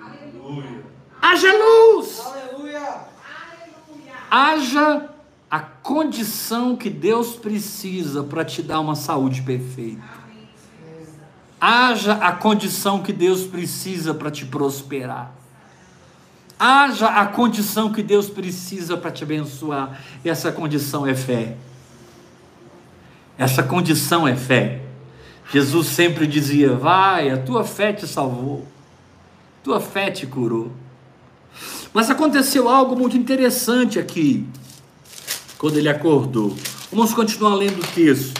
Aleluia.
Haja luz.
Aleluia!
Haja a condição que Deus precisa para te dar uma saúde perfeita. Haja a condição que Deus precisa para te prosperar. Haja a condição que Deus precisa para te abençoar. Essa condição é fé. Essa condição é fé. Jesus sempre dizia: Vai, a tua fé te salvou, tua fé te curou. Mas aconteceu algo muito interessante aqui, quando ele acordou. Vamos continuar lendo o texto.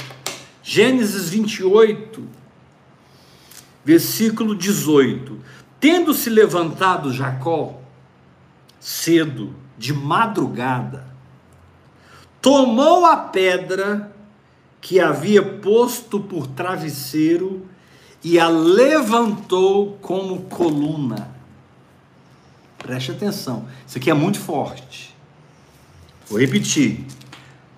Gênesis 28, versículo 18: Tendo se levantado Jacó, cedo, de madrugada, tomou a pedra que havia posto por travesseiro e a levantou como coluna. Preste atenção, isso aqui é muito forte. Vou repetir.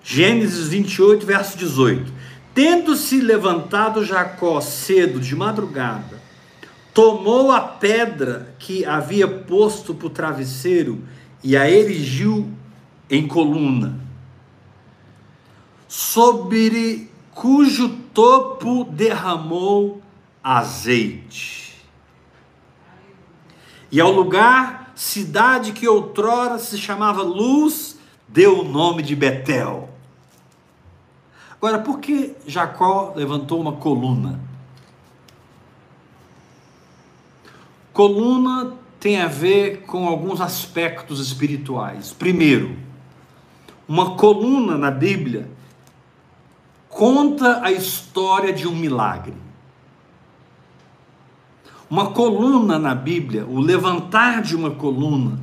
Gênesis 28, verso 18. Tendo-se levantado Jacó cedo de madrugada, tomou a pedra que havia posto para o travesseiro e a erigiu em coluna, sobre cujo topo derramou azeite. E ao lugar, cidade que outrora se chamava Luz, deu o nome de Betel. Agora, por que Jacó levantou uma coluna? Coluna tem a ver com alguns aspectos espirituais. Primeiro, uma coluna na Bíblia conta a história de um milagre. Uma coluna na Bíblia, o levantar de uma coluna.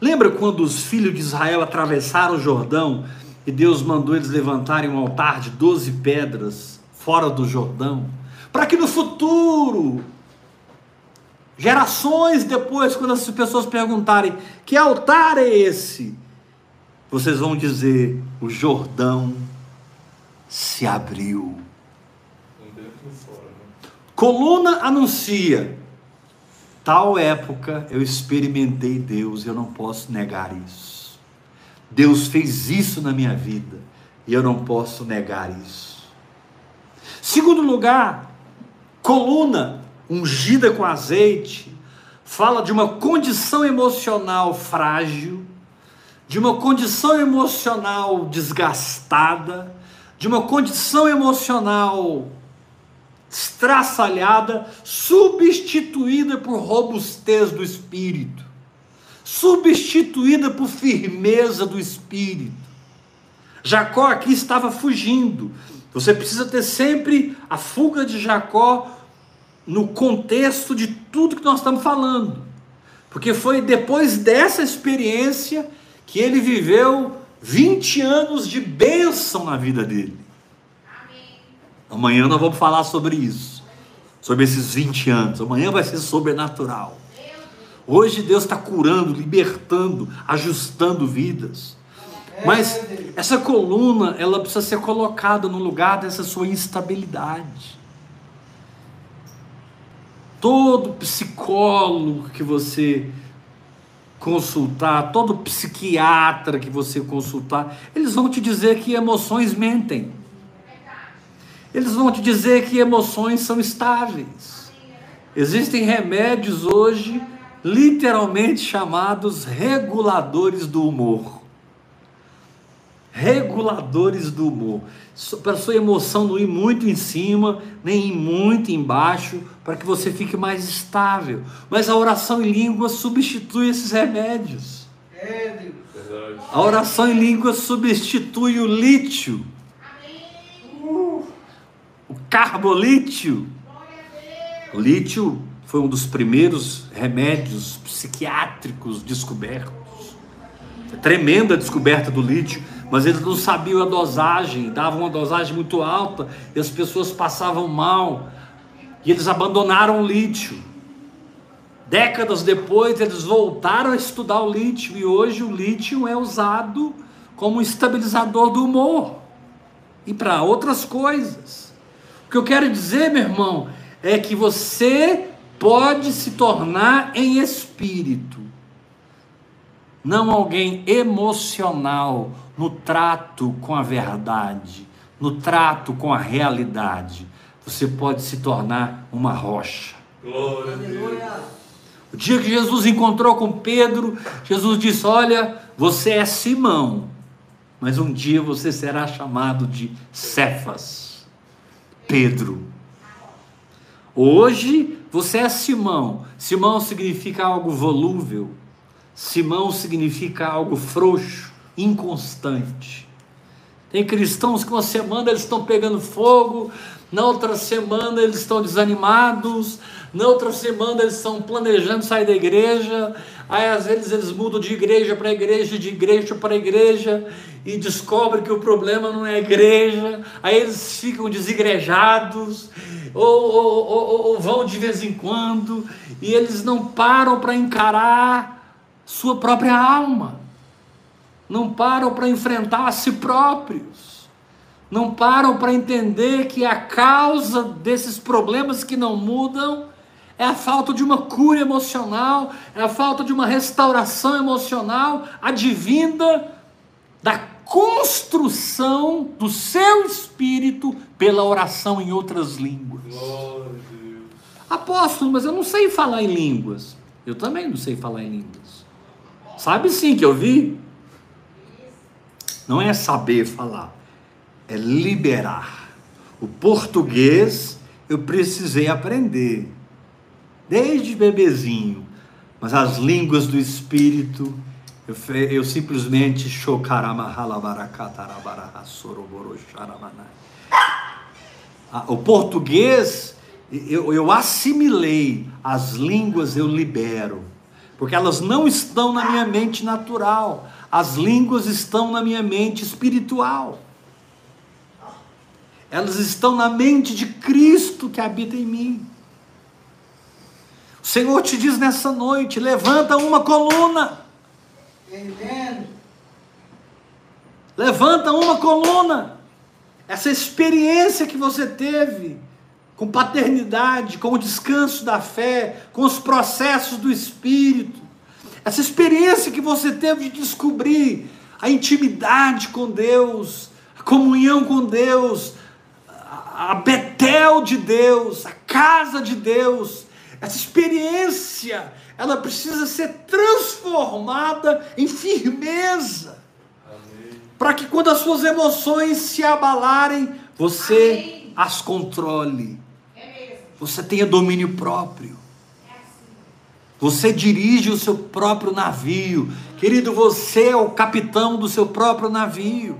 Lembra quando os filhos de Israel atravessaram o Jordão e Deus mandou eles levantarem um altar de 12 pedras fora do Jordão? Para que no futuro Gerações depois, quando as pessoas perguntarem que altar é esse, vocês vão dizer: o Jordão se abriu. Coluna anuncia. Tal época eu experimentei Deus, eu não posso negar isso. Deus fez isso na minha vida e eu não posso negar isso. Segundo lugar, coluna ungida com azeite, fala de uma condição emocional frágil, de uma condição emocional desgastada, de uma condição emocional estraçalhada, substituída por robustez do espírito, substituída por firmeza do espírito. Jacó aqui estava fugindo. Você precisa ter sempre a fuga de Jacó no contexto de tudo que nós estamos falando. Porque foi depois dessa experiência que ele viveu 20 anos de bênção na vida dele. Amém. Amanhã nós vamos falar sobre isso. Sobre esses 20 anos. Amanhã vai ser sobrenatural. Hoje Deus está curando, libertando, ajustando vidas. Mas essa coluna, ela precisa ser colocada no lugar dessa sua instabilidade. Todo psicólogo que você consultar, todo psiquiatra que você consultar, eles vão te dizer que emoções mentem. Eles vão te dizer que emoções são estáveis. Existem remédios hoje, literalmente chamados reguladores do humor. Reguladores do humor para a sua emoção não ir muito em cima, nem ir muito embaixo, para que você fique mais estável. Mas a oração em língua substitui esses remédios. A oração em língua substitui o lítio, o carbolítio. O lítio foi um dos primeiros remédios psiquiátricos descobertos. tremenda a descoberta do lítio mas eles não sabiam a dosagem, davam uma dosagem muito alta e as pessoas passavam mal. E eles abandonaram o lítio. Décadas depois, eles voltaram a estudar o lítio e hoje o lítio é usado como estabilizador do humor e para outras coisas. O que eu quero dizer, meu irmão, é que você pode se tornar em espírito, não alguém emocional, no trato com a verdade, no trato com a realidade, você pode se tornar uma rocha. Glória a Deus. O dia que Jesus encontrou com Pedro, Jesus disse: Olha, você é Simão, mas um dia você será chamado de Cefas, Pedro. Hoje você é Simão. Simão significa algo volúvel. Simão significa algo frouxo inconstante. Tem cristãos que uma semana eles estão pegando fogo, na outra semana eles estão desanimados, na outra semana eles estão planejando sair da igreja, aí às vezes eles mudam de igreja para igreja, de igreja para igreja, e descobrem que o problema não é a igreja, aí eles ficam desigrejados, ou, ou, ou, ou vão de vez em quando, e eles não param para encarar sua própria alma não param para enfrentar a si próprios, não param para entender que a causa desses problemas que não mudam é a falta de uma cura emocional, é a falta de uma restauração emocional advinda da construção do seu espírito pela oração em outras línguas. Apóstolo, mas eu não sei falar em línguas. Eu também não sei falar em línguas. Sabe sim que eu vi? não é saber falar, é liberar. O português eu precisei aprender, desde bebezinho, mas as línguas do Espírito, eu, eu simplesmente. Ah, O português, eu, eu assimilei, as línguas eu libero, porque elas não estão na minha mente natural, as línguas estão na minha mente espiritual. Elas estão na mente de Cristo que habita em mim. O Senhor te diz nessa noite: levanta uma coluna,
Amen.
levanta uma coluna. Essa experiência que você teve com paternidade, com o descanso da fé, com os processos do Espírito, essa experiência que você teve de descobrir a intimidade com Deus, a comunhão com Deus, a a Betel de Deus, a casa de Deus, essa experiência, ela precisa ser transformada em firmeza, para que quando as suas emoções se abalarem, você
Amém.
as controle,
É
você tenha domínio próprio.
É assim.
Você dirige o seu próprio navio. Querido, você é o capitão do seu próprio navio.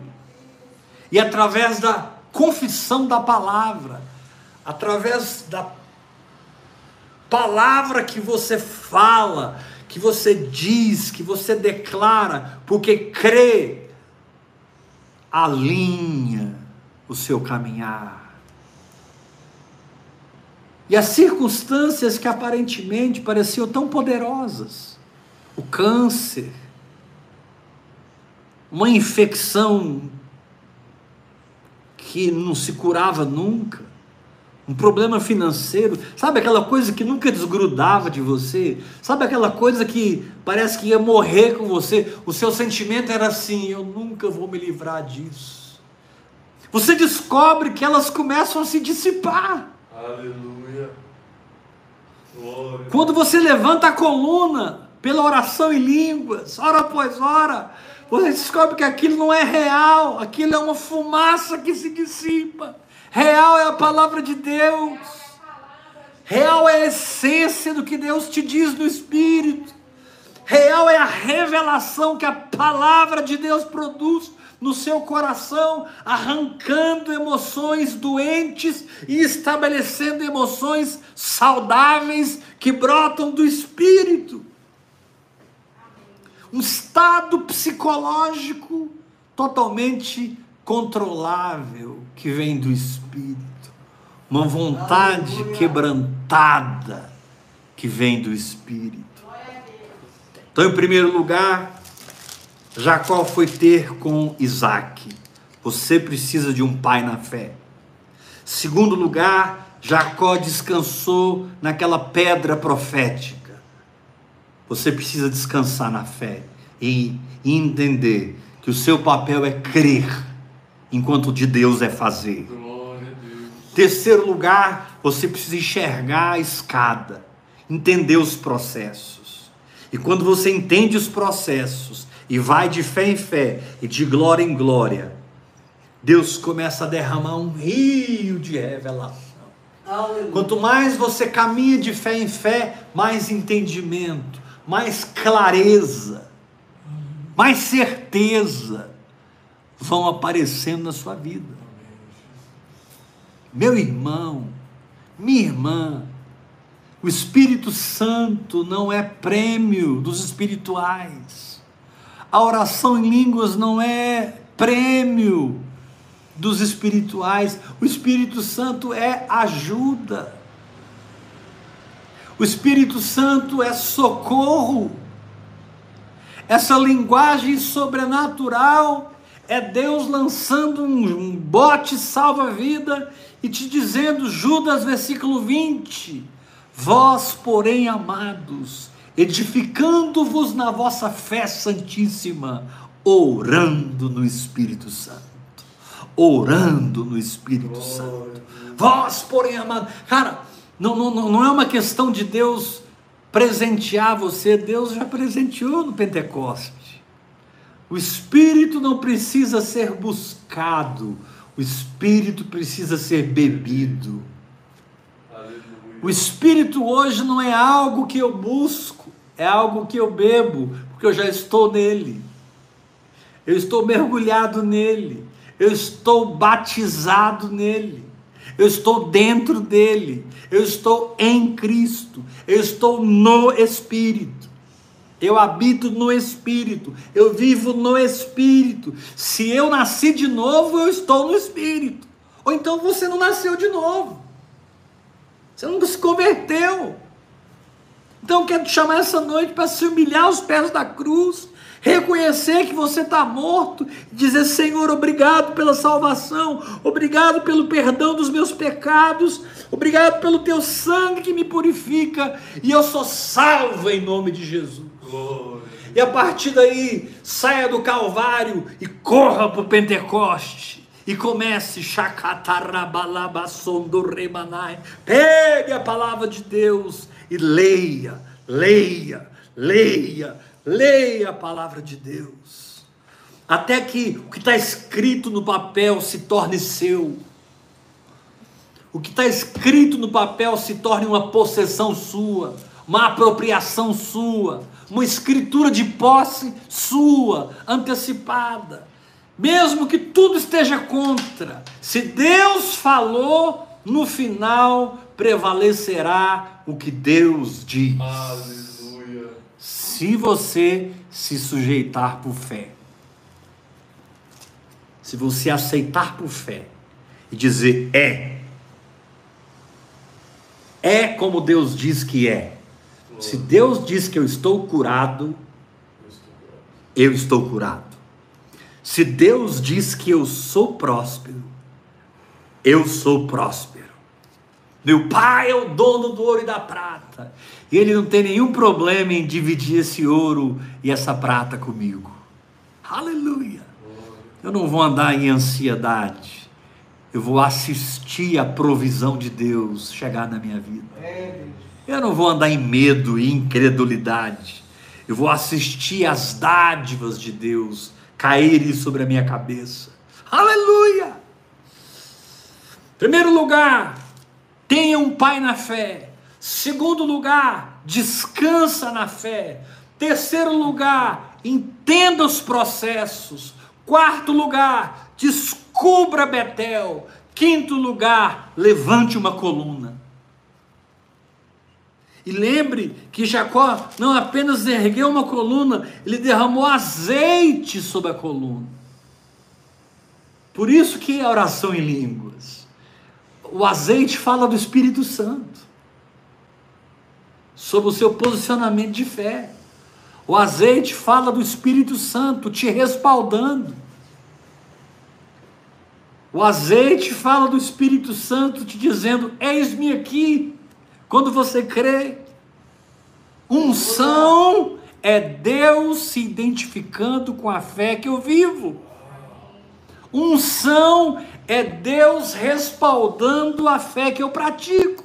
E através da confissão da palavra, através da palavra que você fala, que você diz, que você declara, porque crê, alinha o seu caminhar. E as circunstâncias que aparentemente pareciam tão poderosas, o câncer, uma infecção que não se curava nunca, um problema financeiro, sabe aquela coisa que nunca desgrudava de você, sabe aquela coisa que parece que ia morrer com você, o seu sentimento era assim: eu nunca vou me livrar disso. Você descobre que elas começam a se dissipar.
Aleluia. Glória.
Quando você levanta a coluna pela oração em línguas, hora após hora, você descobre que aquilo não é real, aquilo é uma fumaça que se dissipa. Real é a palavra de Deus. Real é a essência do que Deus te diz no Espírito. Real é a revelação que a palavra de Deus produz no seu coração, arrancando emoções doentes e estabelecendo emoções saudáveis que brotam do espírito. Um estado psicológico totalmente controlável que vem do espírito. Uma vontade quebrantada que vem do espírito. Então, em primeiro lugar, Jacó foi ter com Isaac. Você precisa de um pai na fé. Segundo lugar, Jacó descansou naquela pedra profética. Você precisa descansar na fé e entender que o seu papel é crer, enquanto o de Deus é fazer. Terceiro lugar, você precisa enxergar a escada, entender os processos. E quando você entende os processos e vai de fé em fé e de glória em glória, Deus começa a derramar um rio de revelação. Quanto mais você caminha de fé em fé, mais entendimento, mais clareza, mais certeza vão aparecendo na sua vida. Meu irmão, minha irmã, o Espírito Santo não é prêmio dos espirituais. A oração em línguas não é prêmio dos espirituais. O Espírito Santo é ajuda. O Espírito Santo é socorro. Essa linguagem sobrenatural é Deus lançando um bote salva-vida e te dizendo, Judas, versículo 20: Vós, porém, amados, edificando-vos na vossa fé santíssima, orando no Espírito Santo. Orando no Espírito Santo. Vós, porém, amados. Cara, não, não, não é uma questão de Deus presentear você, Deus já presenteou no Pentecoste. O espírito não precisa ser buscado, o espírito precisa ser bebido. O espírito hoje não é algo que eu busco, é algo que eu bebo, porque eu já estou nele. Eu estou mergulhado nele. Eu estou batizado nele. Eu estou dentro dele. Eu estou em Cristo. Eu estou no Espírito. Eu habito no Espírito. Eu vivo no Espírito. Se eu nasci de novo, eu estou no Espírito. Ou então você não nasceu de novo. Você nunca se converteu. Então eu quero te chamar essa noite para se humilhar aos pés da cruz, reconhecer que você está morto, dizer: Senhor, obrigado pela salvação, obrigado pelo perdão dos meus pecados, obrigado pelo teu sangue que me purifica, e eu sou salvo em nome de Jesus. E a partir daí, saia do Calvário e corra para o Pentecoste. E comece. Pegue a palavra de Deus e leia, leia, leia, leia a palavra de Deus. Até que o que está escrito no papel se torne seu. O que está escrito no papel se torne uma possessão sua, uma apropriação sua, uma escritura de posse sua, antecipada. Mesmo que tudo esteja contra, se Deus falou, no final prevalecerá o que Deus diz.
Aleluia.
Se você se sujeitar por fé, se você aceitar por fé e dizer é, é como Deus diz que é. Se Deus diz que eu estou curado, eu estou curado. Se Deus diz que eu sou próspero, eu sou próspero. Meu pai é o dono do ouro e da prata. E ele não tem nenhum problema em dividir esse ouro e essa prata comigo. Aleluia. Eu não vou andar em ansiedade. Eu vou assistir a provisão de Deus chegar na minha vida.
É, Deus.
Eu não vou andar em medo e incredulidade. Eu vou assistir as dádivas de Deus caírem sobre a minha cabeça. Aleluia! Primeiro lugar, tenha um pai na fé. Segundo lugar, descansa na fé. Terceiro lugar, entenda os processos. Quarto lugar, descubra Betel. Quinto lugar, levante uma coluna. E lembre que Jacó não apenas ergueu uma coluna, ele derramou azeite sobre a coluna. Por isso que é a oração em línguas. O azeite fala do Espírito Santo. Sobre o seu posicionamento de fé. O azeite fala do Espírito Santo te respaldando. O azeite fala do Espírito Santo te dizendo: Eis-me aqui. Quando você crê, unção é Deus se identificando com a fé que eu vivo. Unção é Deus respaldando a fé que eu pratico.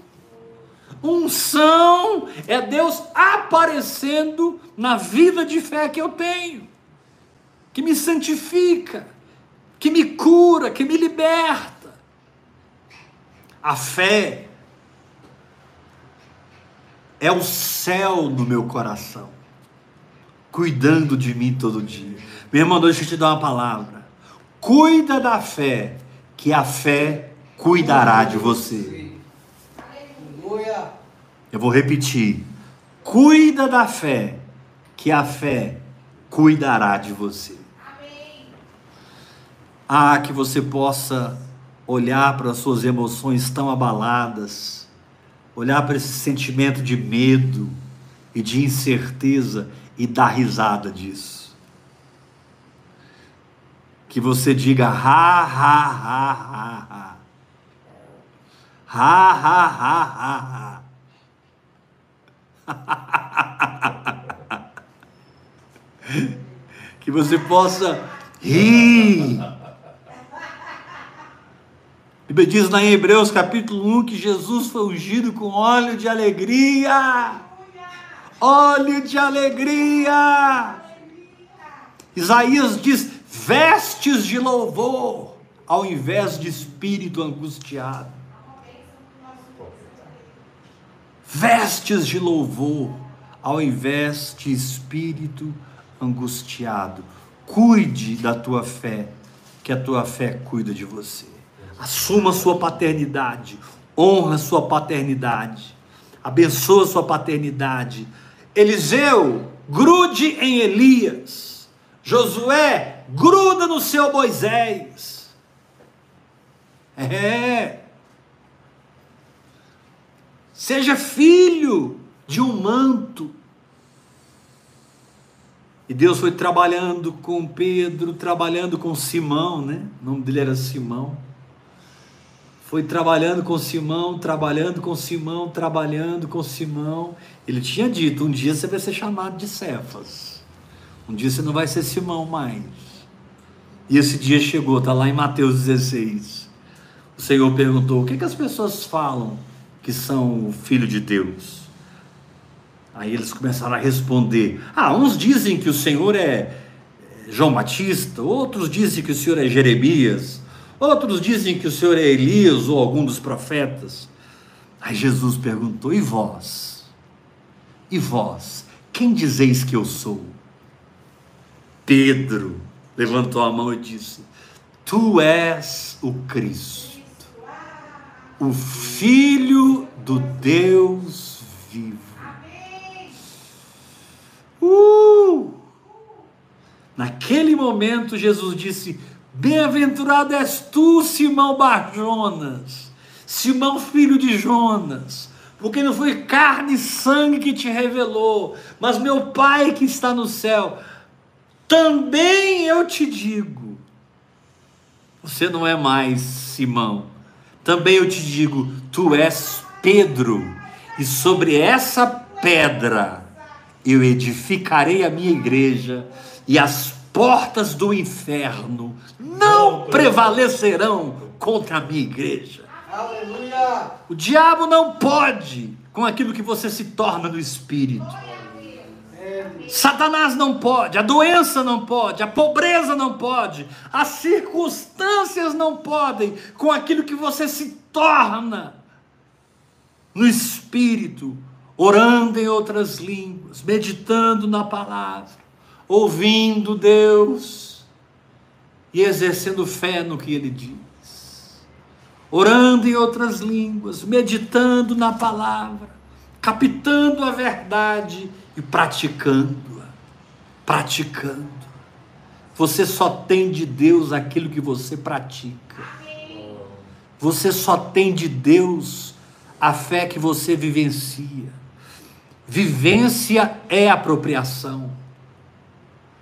Unção é Deus aparecendo na vida de fé que eu tenho, que me santifica, que me cura, que me liberta. A fé é o céu no meu coração, cuidando de mim todo dia. Meu irmão, deixa eu te dar uma palavra. Cuida da fé, que a fé cuidará de você. Eu vou repetir. Cuida da fé, que a fé cuidará de você. Ah, que você possa olhar para as suas emoções tão abaladas, olhar para esse sentimento de medo e de incerteza e dar risada disso. Que você diga ha, ha, ha, ha, ha. Ha, ha, ha, ha, ha. que você possa rir. Bíblia diz lá em Hebreus capítulo 1 que Jesus foi ungido com óleo de alegria. Óleo de alegria. Isaías diz: vestes de louvor, ao invés de espírito angustiado. Vestes de louvor, ao invés de espírito angustiado. Cuide da tua fé, que a tua fé cuida de você. Assuma sua paternidade, honra sua paternidade, abençoa sua paternidade. Eliseu, grude em Elias. Josué, gruda no seu Moisés. É. Seja filho de um manto. E Deus foi trabalhando com Pedro, trabalhando com Simão, né? O nome dele era Simão. Foi trabalhando com Simão, trabalhando com Simão, trabalhando com Simão. Ele tinha dito: um dia você vai ser chamado de Cefas. Um dia você não vai ser Simão mais. E esse dia chegou, está lá em Mateus 16. O Senhor perguntou: o que, que as pessoas falam que são o filho de Deus? Aí eles começaram a responder: Ah, uns dizem que o Senhor é João Batista, outros dizem que o Senhor é Jeremias, outros dizem que o Senhor é Elias ou algum dos profetas. Aí Jesus perguntou: E vós? E vós? Quem dizeis que eu sou? Pedro levantou a mão e disse: Tu és o Cristo, o Filho do Deus vivo. Uh! Naquele momento, Jesus disse: Bem-aventurado és tu, Simão Barjonas, Simão filho de Jonas, porque não foi carne e sangue que te revelou, mas meu Pai que está no céu. Também eu te digo: você não é mais Simão. Também eu te digo: tu és Pedro, e sobre essa pedra eu edificarei a minha igreja e as portas do inferno não prevalecerão contra a minha igreja.
Aleluia.
O diabo não pode com aquilo que você se torna no espírito. Satanás não pode, a doença não pode, a pobreza não pode, as circunstâncias não podem com aquilo que você se torna no espírito orando em outras línguas, meditando na palavra, ouvindo Deus e exercendo fé no que Ele diz, orando em outras línguas, meditando na palavra, captando a verdade e praticando-a, praticando. Você só tem de Deus aquilo que você pratica. Você só tem de Deus a fé que você vivencia. Vivência é apropriação.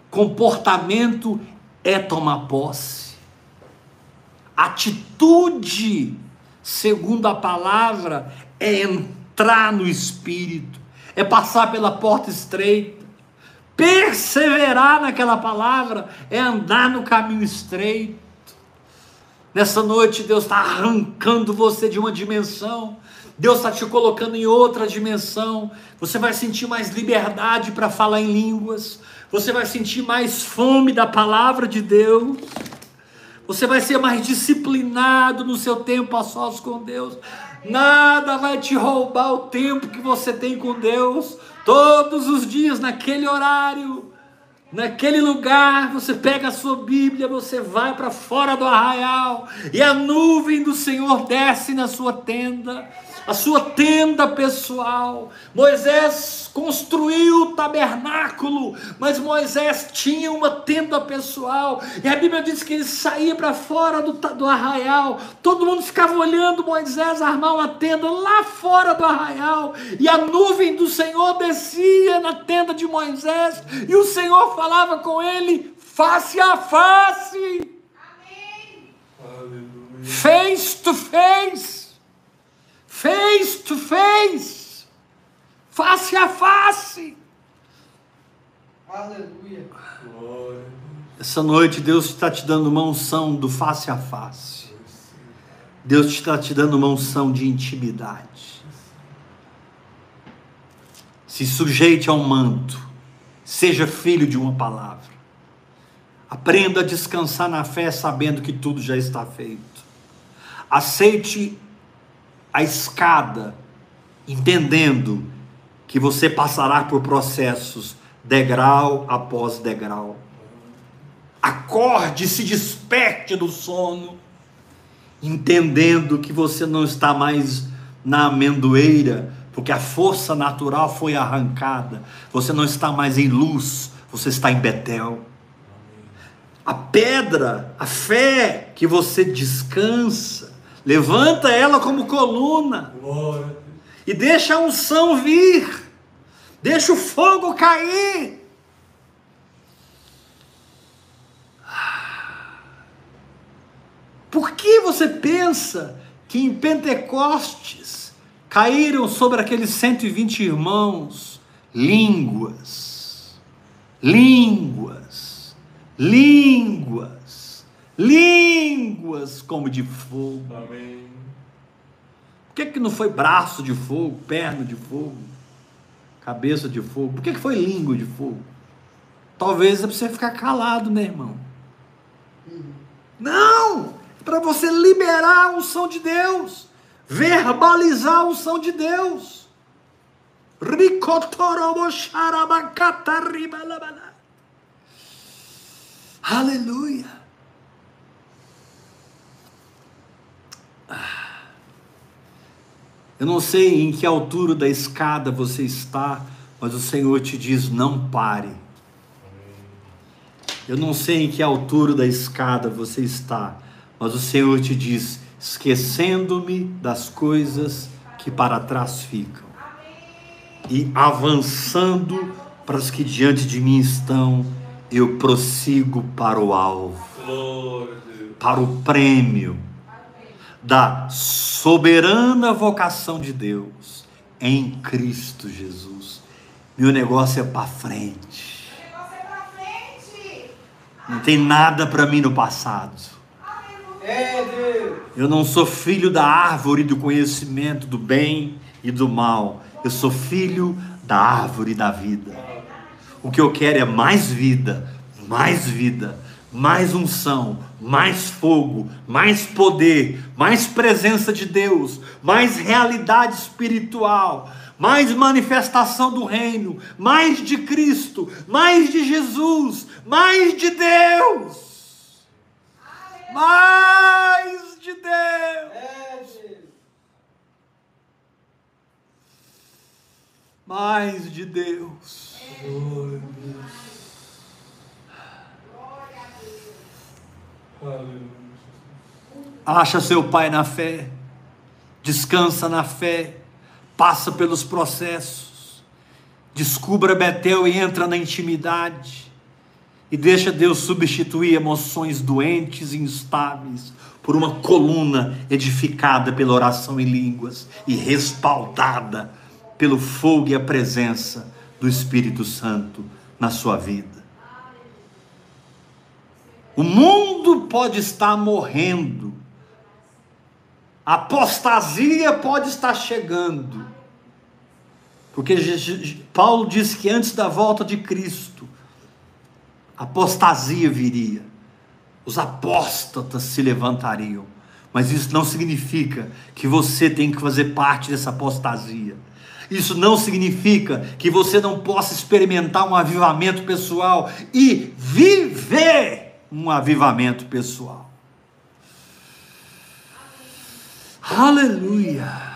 Comportamento é tomar posse. Atitude, segundo a palavra, é entrar no espírito, é passar pela porta estreita. Perseverar naquela palavra é andar no caminho estreito. Nessa noite, Deus está arrancando você de uma dimensão Deus está te colocando em outra dimensão. Você vai sentir mais liberdade para falar em línguas. Você vai sentir mais fome da palavra de Deus. Você vai ser mais disciplinado no seu tempo a sós com Deus. Nada vai te roubar o tempo que você tem com Deus. Todos os dias, naquele horário, naquele lugar, você pega a sua Bíblia, você vai para fora do arraial, e a nuvem do Senhor desce na sua tenda a sua tenda pessoal. Moisés construiu o tabernáculo, mas Moisés tinha uma tenda pessoal. E a Bíblia diz que ele saía para fora do, do arraial. Todo mundo ficava olhando Moisés armar uma tenda lá fora do arraial. E a nuvem do Senhor descia na tenda de Moisés. E o Senhor falava com ele face a face. Amém. Face to face face to face, face a face.
Aleluia.
Essa noite Deus está te dando uma unção do face a face. Deus está te dando uma unção de intimidade. Se sujeite ao manto. Seja filho de uma palavra. Aprenda a descansar na fé, sabendo que tudo já está feito. Aceite a escada, entendendo que você passará por processos, degrau após degrau. Acorde, se desperte do sono, entendendo que você não está mais na amendoeira, porque a força natural foi arrancada. Você não está mais em luz, você está em Betel. A pedra, a fé que você descansa, levanta ela como coluna. E deixa a unção vir, deixa o fogo cair. Por que você pensa que em Pentecostes caíram sobre aqueles 120 irmãos? Línguas, línguas, línguas, línguas como de fogo?
Amém.
Por que, que não foi braço de fogo, perna de fogo, cabeça de fogo? Por que, que foi língua de fogo? Talvez é para você ficar calado, né, irmão? Não! para você liberar a unção de Deus, verbalizar a unção de Deus. Aleluia. Eu não sei em que altura da escada você está, mas o Senhor te diz: não pare. Eu não sei em que altura da escada você está, mas o Senhor te diz: esquecendo-me das coisas que para trás ficam e avançando para as que diante de mim estão, eu prossigo para o alvo, para o prêmio da soberana vocação de Deus em Cristo Jesus. Meu negócio é para frente. Não tem nada para mim no passado. Eu não sou filho da árvore do conhecimento do bem e do mal. Eu sou filho da árvore da vida. O que eu quero é mais vida, mais vida, mais unção, mais fogo, mais poder, mais presença de Deus, mais realidade espiritual, mais manifestação do reino, mais de Cristo, mais de Jesus, mais de Deus mais de Deus. Mais de Deus. Acha seu pai na fé, descansa na fé, passa pelos processos, descubra Betel e entra na intimidade e deixa Deus substituir emoções doentes e instáveis por uma coluna edificada pela oração em línguas e respaldada pelo fogo e a presença do Espírito Santo na sua vida. O mundo pode estar morrendo, a apostasia pode estar chegando, porque Paulo diz que antes da volta de Cristo, apostasia viria, os apóstatas se levantariam. Mas isso não significa que você tem que fazer parte dessa apostasia. Isso não significa que você não possa experimentar um avivamento pessoal e viver um avivamento pessoal. Aleluia.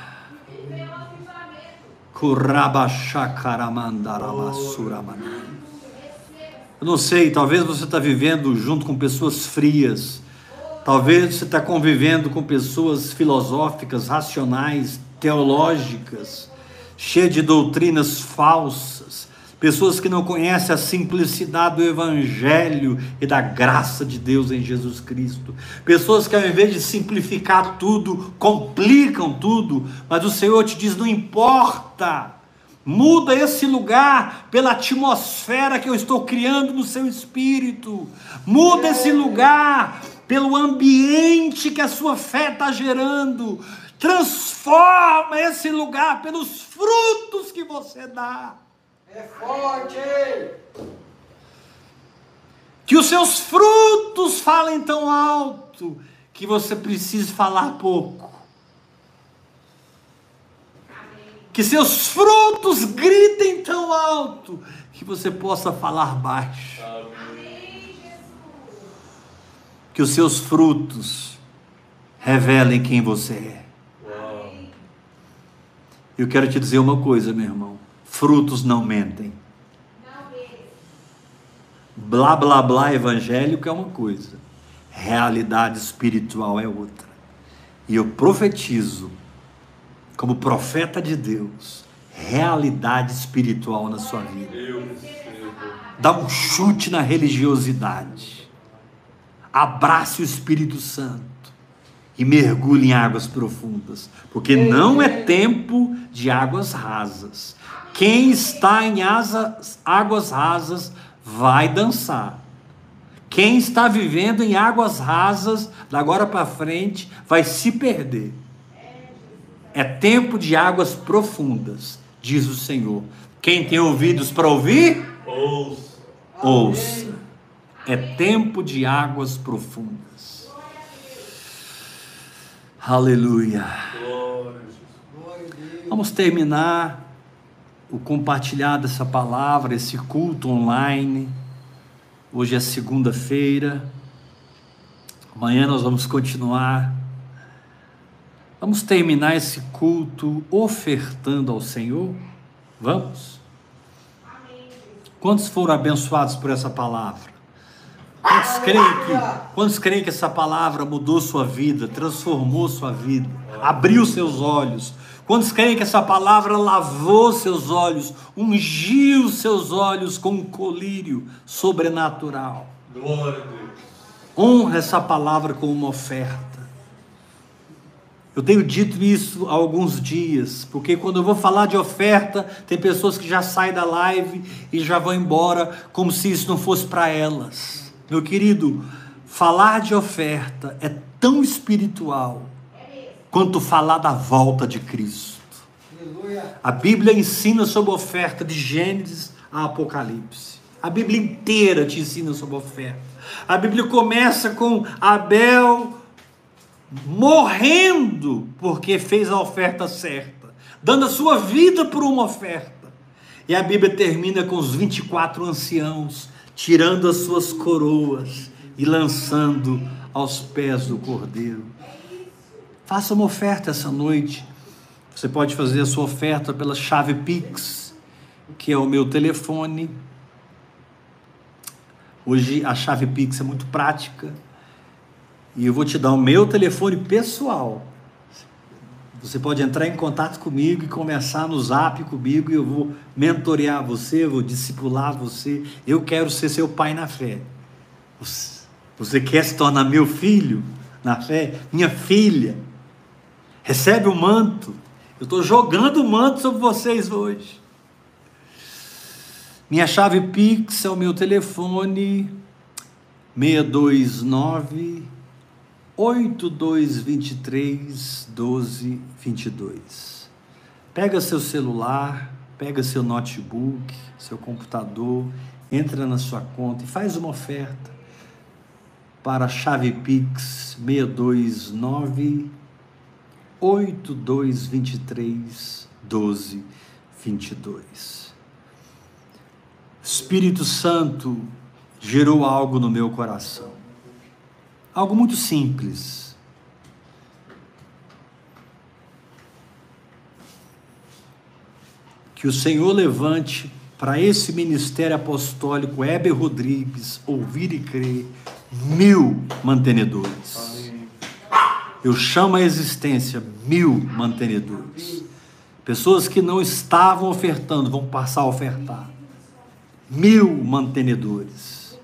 Eu não sei, talvez você está vivendo junto com pessoas frias, talvez você está convivendo com pessoas filosóficas, racionais, teológicas, cheias de doutrinas falsas, pessoas que não conhecem a simplicidade do Evangelho e da graça de Deus em Jesus Cristo, pessoas que ao invés de simplificar tudo, complicam tudo, mas o Senhor te diz: não importa Muda esse lugar pela atmosfera que eu estou criando no seu espírito. Muda esse lugar pelo ambiente que a sua fé está gerando. Transforma esse lugar pelos frutos que você dá.
É forte!
Que os seus frutos falem tão alto que você precise falar pouco. Que seus frutos gritem tão alto que você possa falar baixo. Que os seus frutos revelem quem você é. Eu quero te dizer uma coisa, meu irmão: frutos não mentem. Blá blá blá evangélico é uma coisa, realidade espiritual é outra. E eu profetizo, como profeta de Deus, realidade espiritual na sua vida. Dá um chute na religiosidade. Abrace o Espírito Santo e mergulhe em águas profundas, porque não é tempo de águas rasas. Quem está em asas, águas rasas vai dançar. Quem está vivendo em águas rasas, da agora para frente, vai se perder. É tempo de águas profundas, diz o Senhor. Quem tem ouvidos para ouvir, ouça. ouça. É tempo de águas profundas. Aleluia. Vamos terminar o compartilhar dessa palavra, esse culto online. Hoje é segunda-feira. Amanhã nós vamos continuar. Vamos terminar esse culto ofertando ao Senhor? Vamos? Quantos foram abençoados por essa palavra? Quantos creem que, quantos creem que essa palavra mudou sua vida, transformou sua vida, abriu seus olhos, Quantos creem que essa palavra lavou seus olhos, ungiu seus olhos com um colírio sobrenatural? Glória a Deus. Honra essa palavra com uma oferta. Eu tenho dito isso há alguns dias, porque quando eu vou falar de oferta, tem pessoas que já saem da live e já vão embora como se isso não fosse para elas. Meu querido, falar de oferta é tão espiritual quanto falar da volta de Cristo. A Bíblia ensina sobre oferta de Gênesis a Apocalipse. A Bíblia inteira te ensina sobre oferta. A Bíblia começa com Abel morrendo porque fez a oferta certa, dando a sua vida por uma oferta. E a Bíblia termina com os 24 anciãos tirando as suas coroas e lançando aos pés do cordeiro. Faça uma oferta essa noite. Você pode fazer a sua oferta pela chave Pix, que é o meu telefone. Hoje a chave Pix é muito prática. E eu vou te dar o meu telefone pessoal. Você pode entrar em contato comigo e começar no zap comigo e eu vou mentorear você, vou discipular você. Eu quero ser seu pai na fé. Você quer se tornar meu filho na fé? Minha filha? Recebe o manto. Eu estou jogando o manto sobre vocês hoje. Minha chave Pix é o meu telefone 629 8223 1222. Pega seu celular, pega seu notebook, seu computador, entra na sua conta e faz uma oferta para a chave Pix 629 82 23 12 22. Espírito Santo gerou algo no meu coração. Algo muito simples. Que o Senhor levante para esse ministério apostólico Heber Rodrigues ouvir e crer mil mantenedores. Eu chamo à existência mil mantenedores. Pessoas que não estavam ofertando vão passar a ofertar. Mil mantenedores.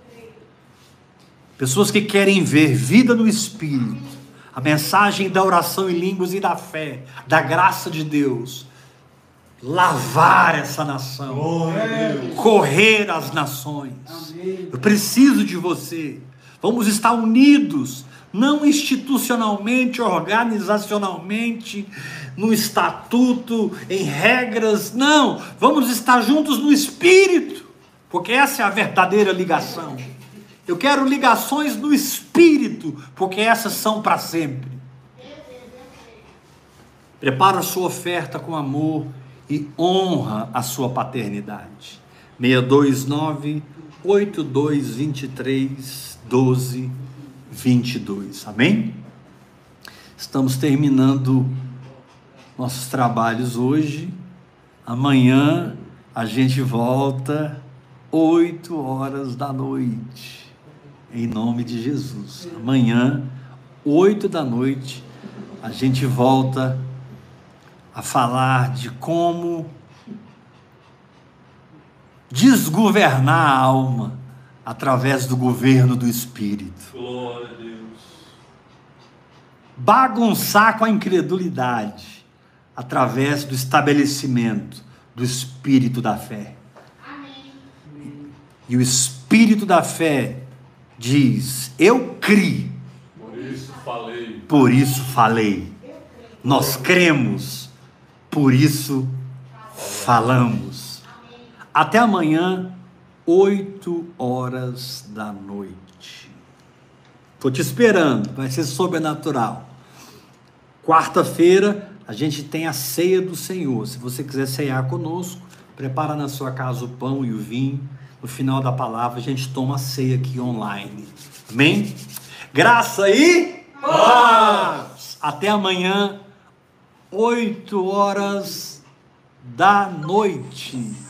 Pessoas que querem ver vida no Espírito, a mensagem da oração em línguas e da fé, da graça de Deus, lavar essa nação, correr as nações. Eu preciso de você. Vamos estar unidos não institucionalmente, organizacionalmente, no estatuto, em regras, não, vamos estar juntos no espírito, porque essa é a verdadeira ligação. Eu quero ligações no espírito, porque essas são para sempre. Prepara a sua oferta com amor e honra a sua paternidade. 629 8223 12 22. Amém? Estamos terminando nossos trabalhos hoje. Amanhã a gente volta 8 horas da noite. Em nome de Jesus. Amanhã, 8 da noite, a gente volta a falar de como desgovernar a alma através do governo do Espírito.
Glória a Deus.
Bagunçar com a incredulidade através do estabelecimento do Espírito da fé. E o Espírito da fé diz: Eu criei,
Por isso falei.
por isso falei. Nós cremos, por isso falamos. Até amanhã, 8 horas da noite. Estou te esperando, vai ser sobrenatural. Quarta-feira, a gente tem a ceia do Senhor. Se você quiser ceiar conosco, prepara na sua casa o pão e o vinho. No final da palavra, a gente toma a ceia aqui online. Amém? Graça e paz! Até amanhã, 8 horas da noite.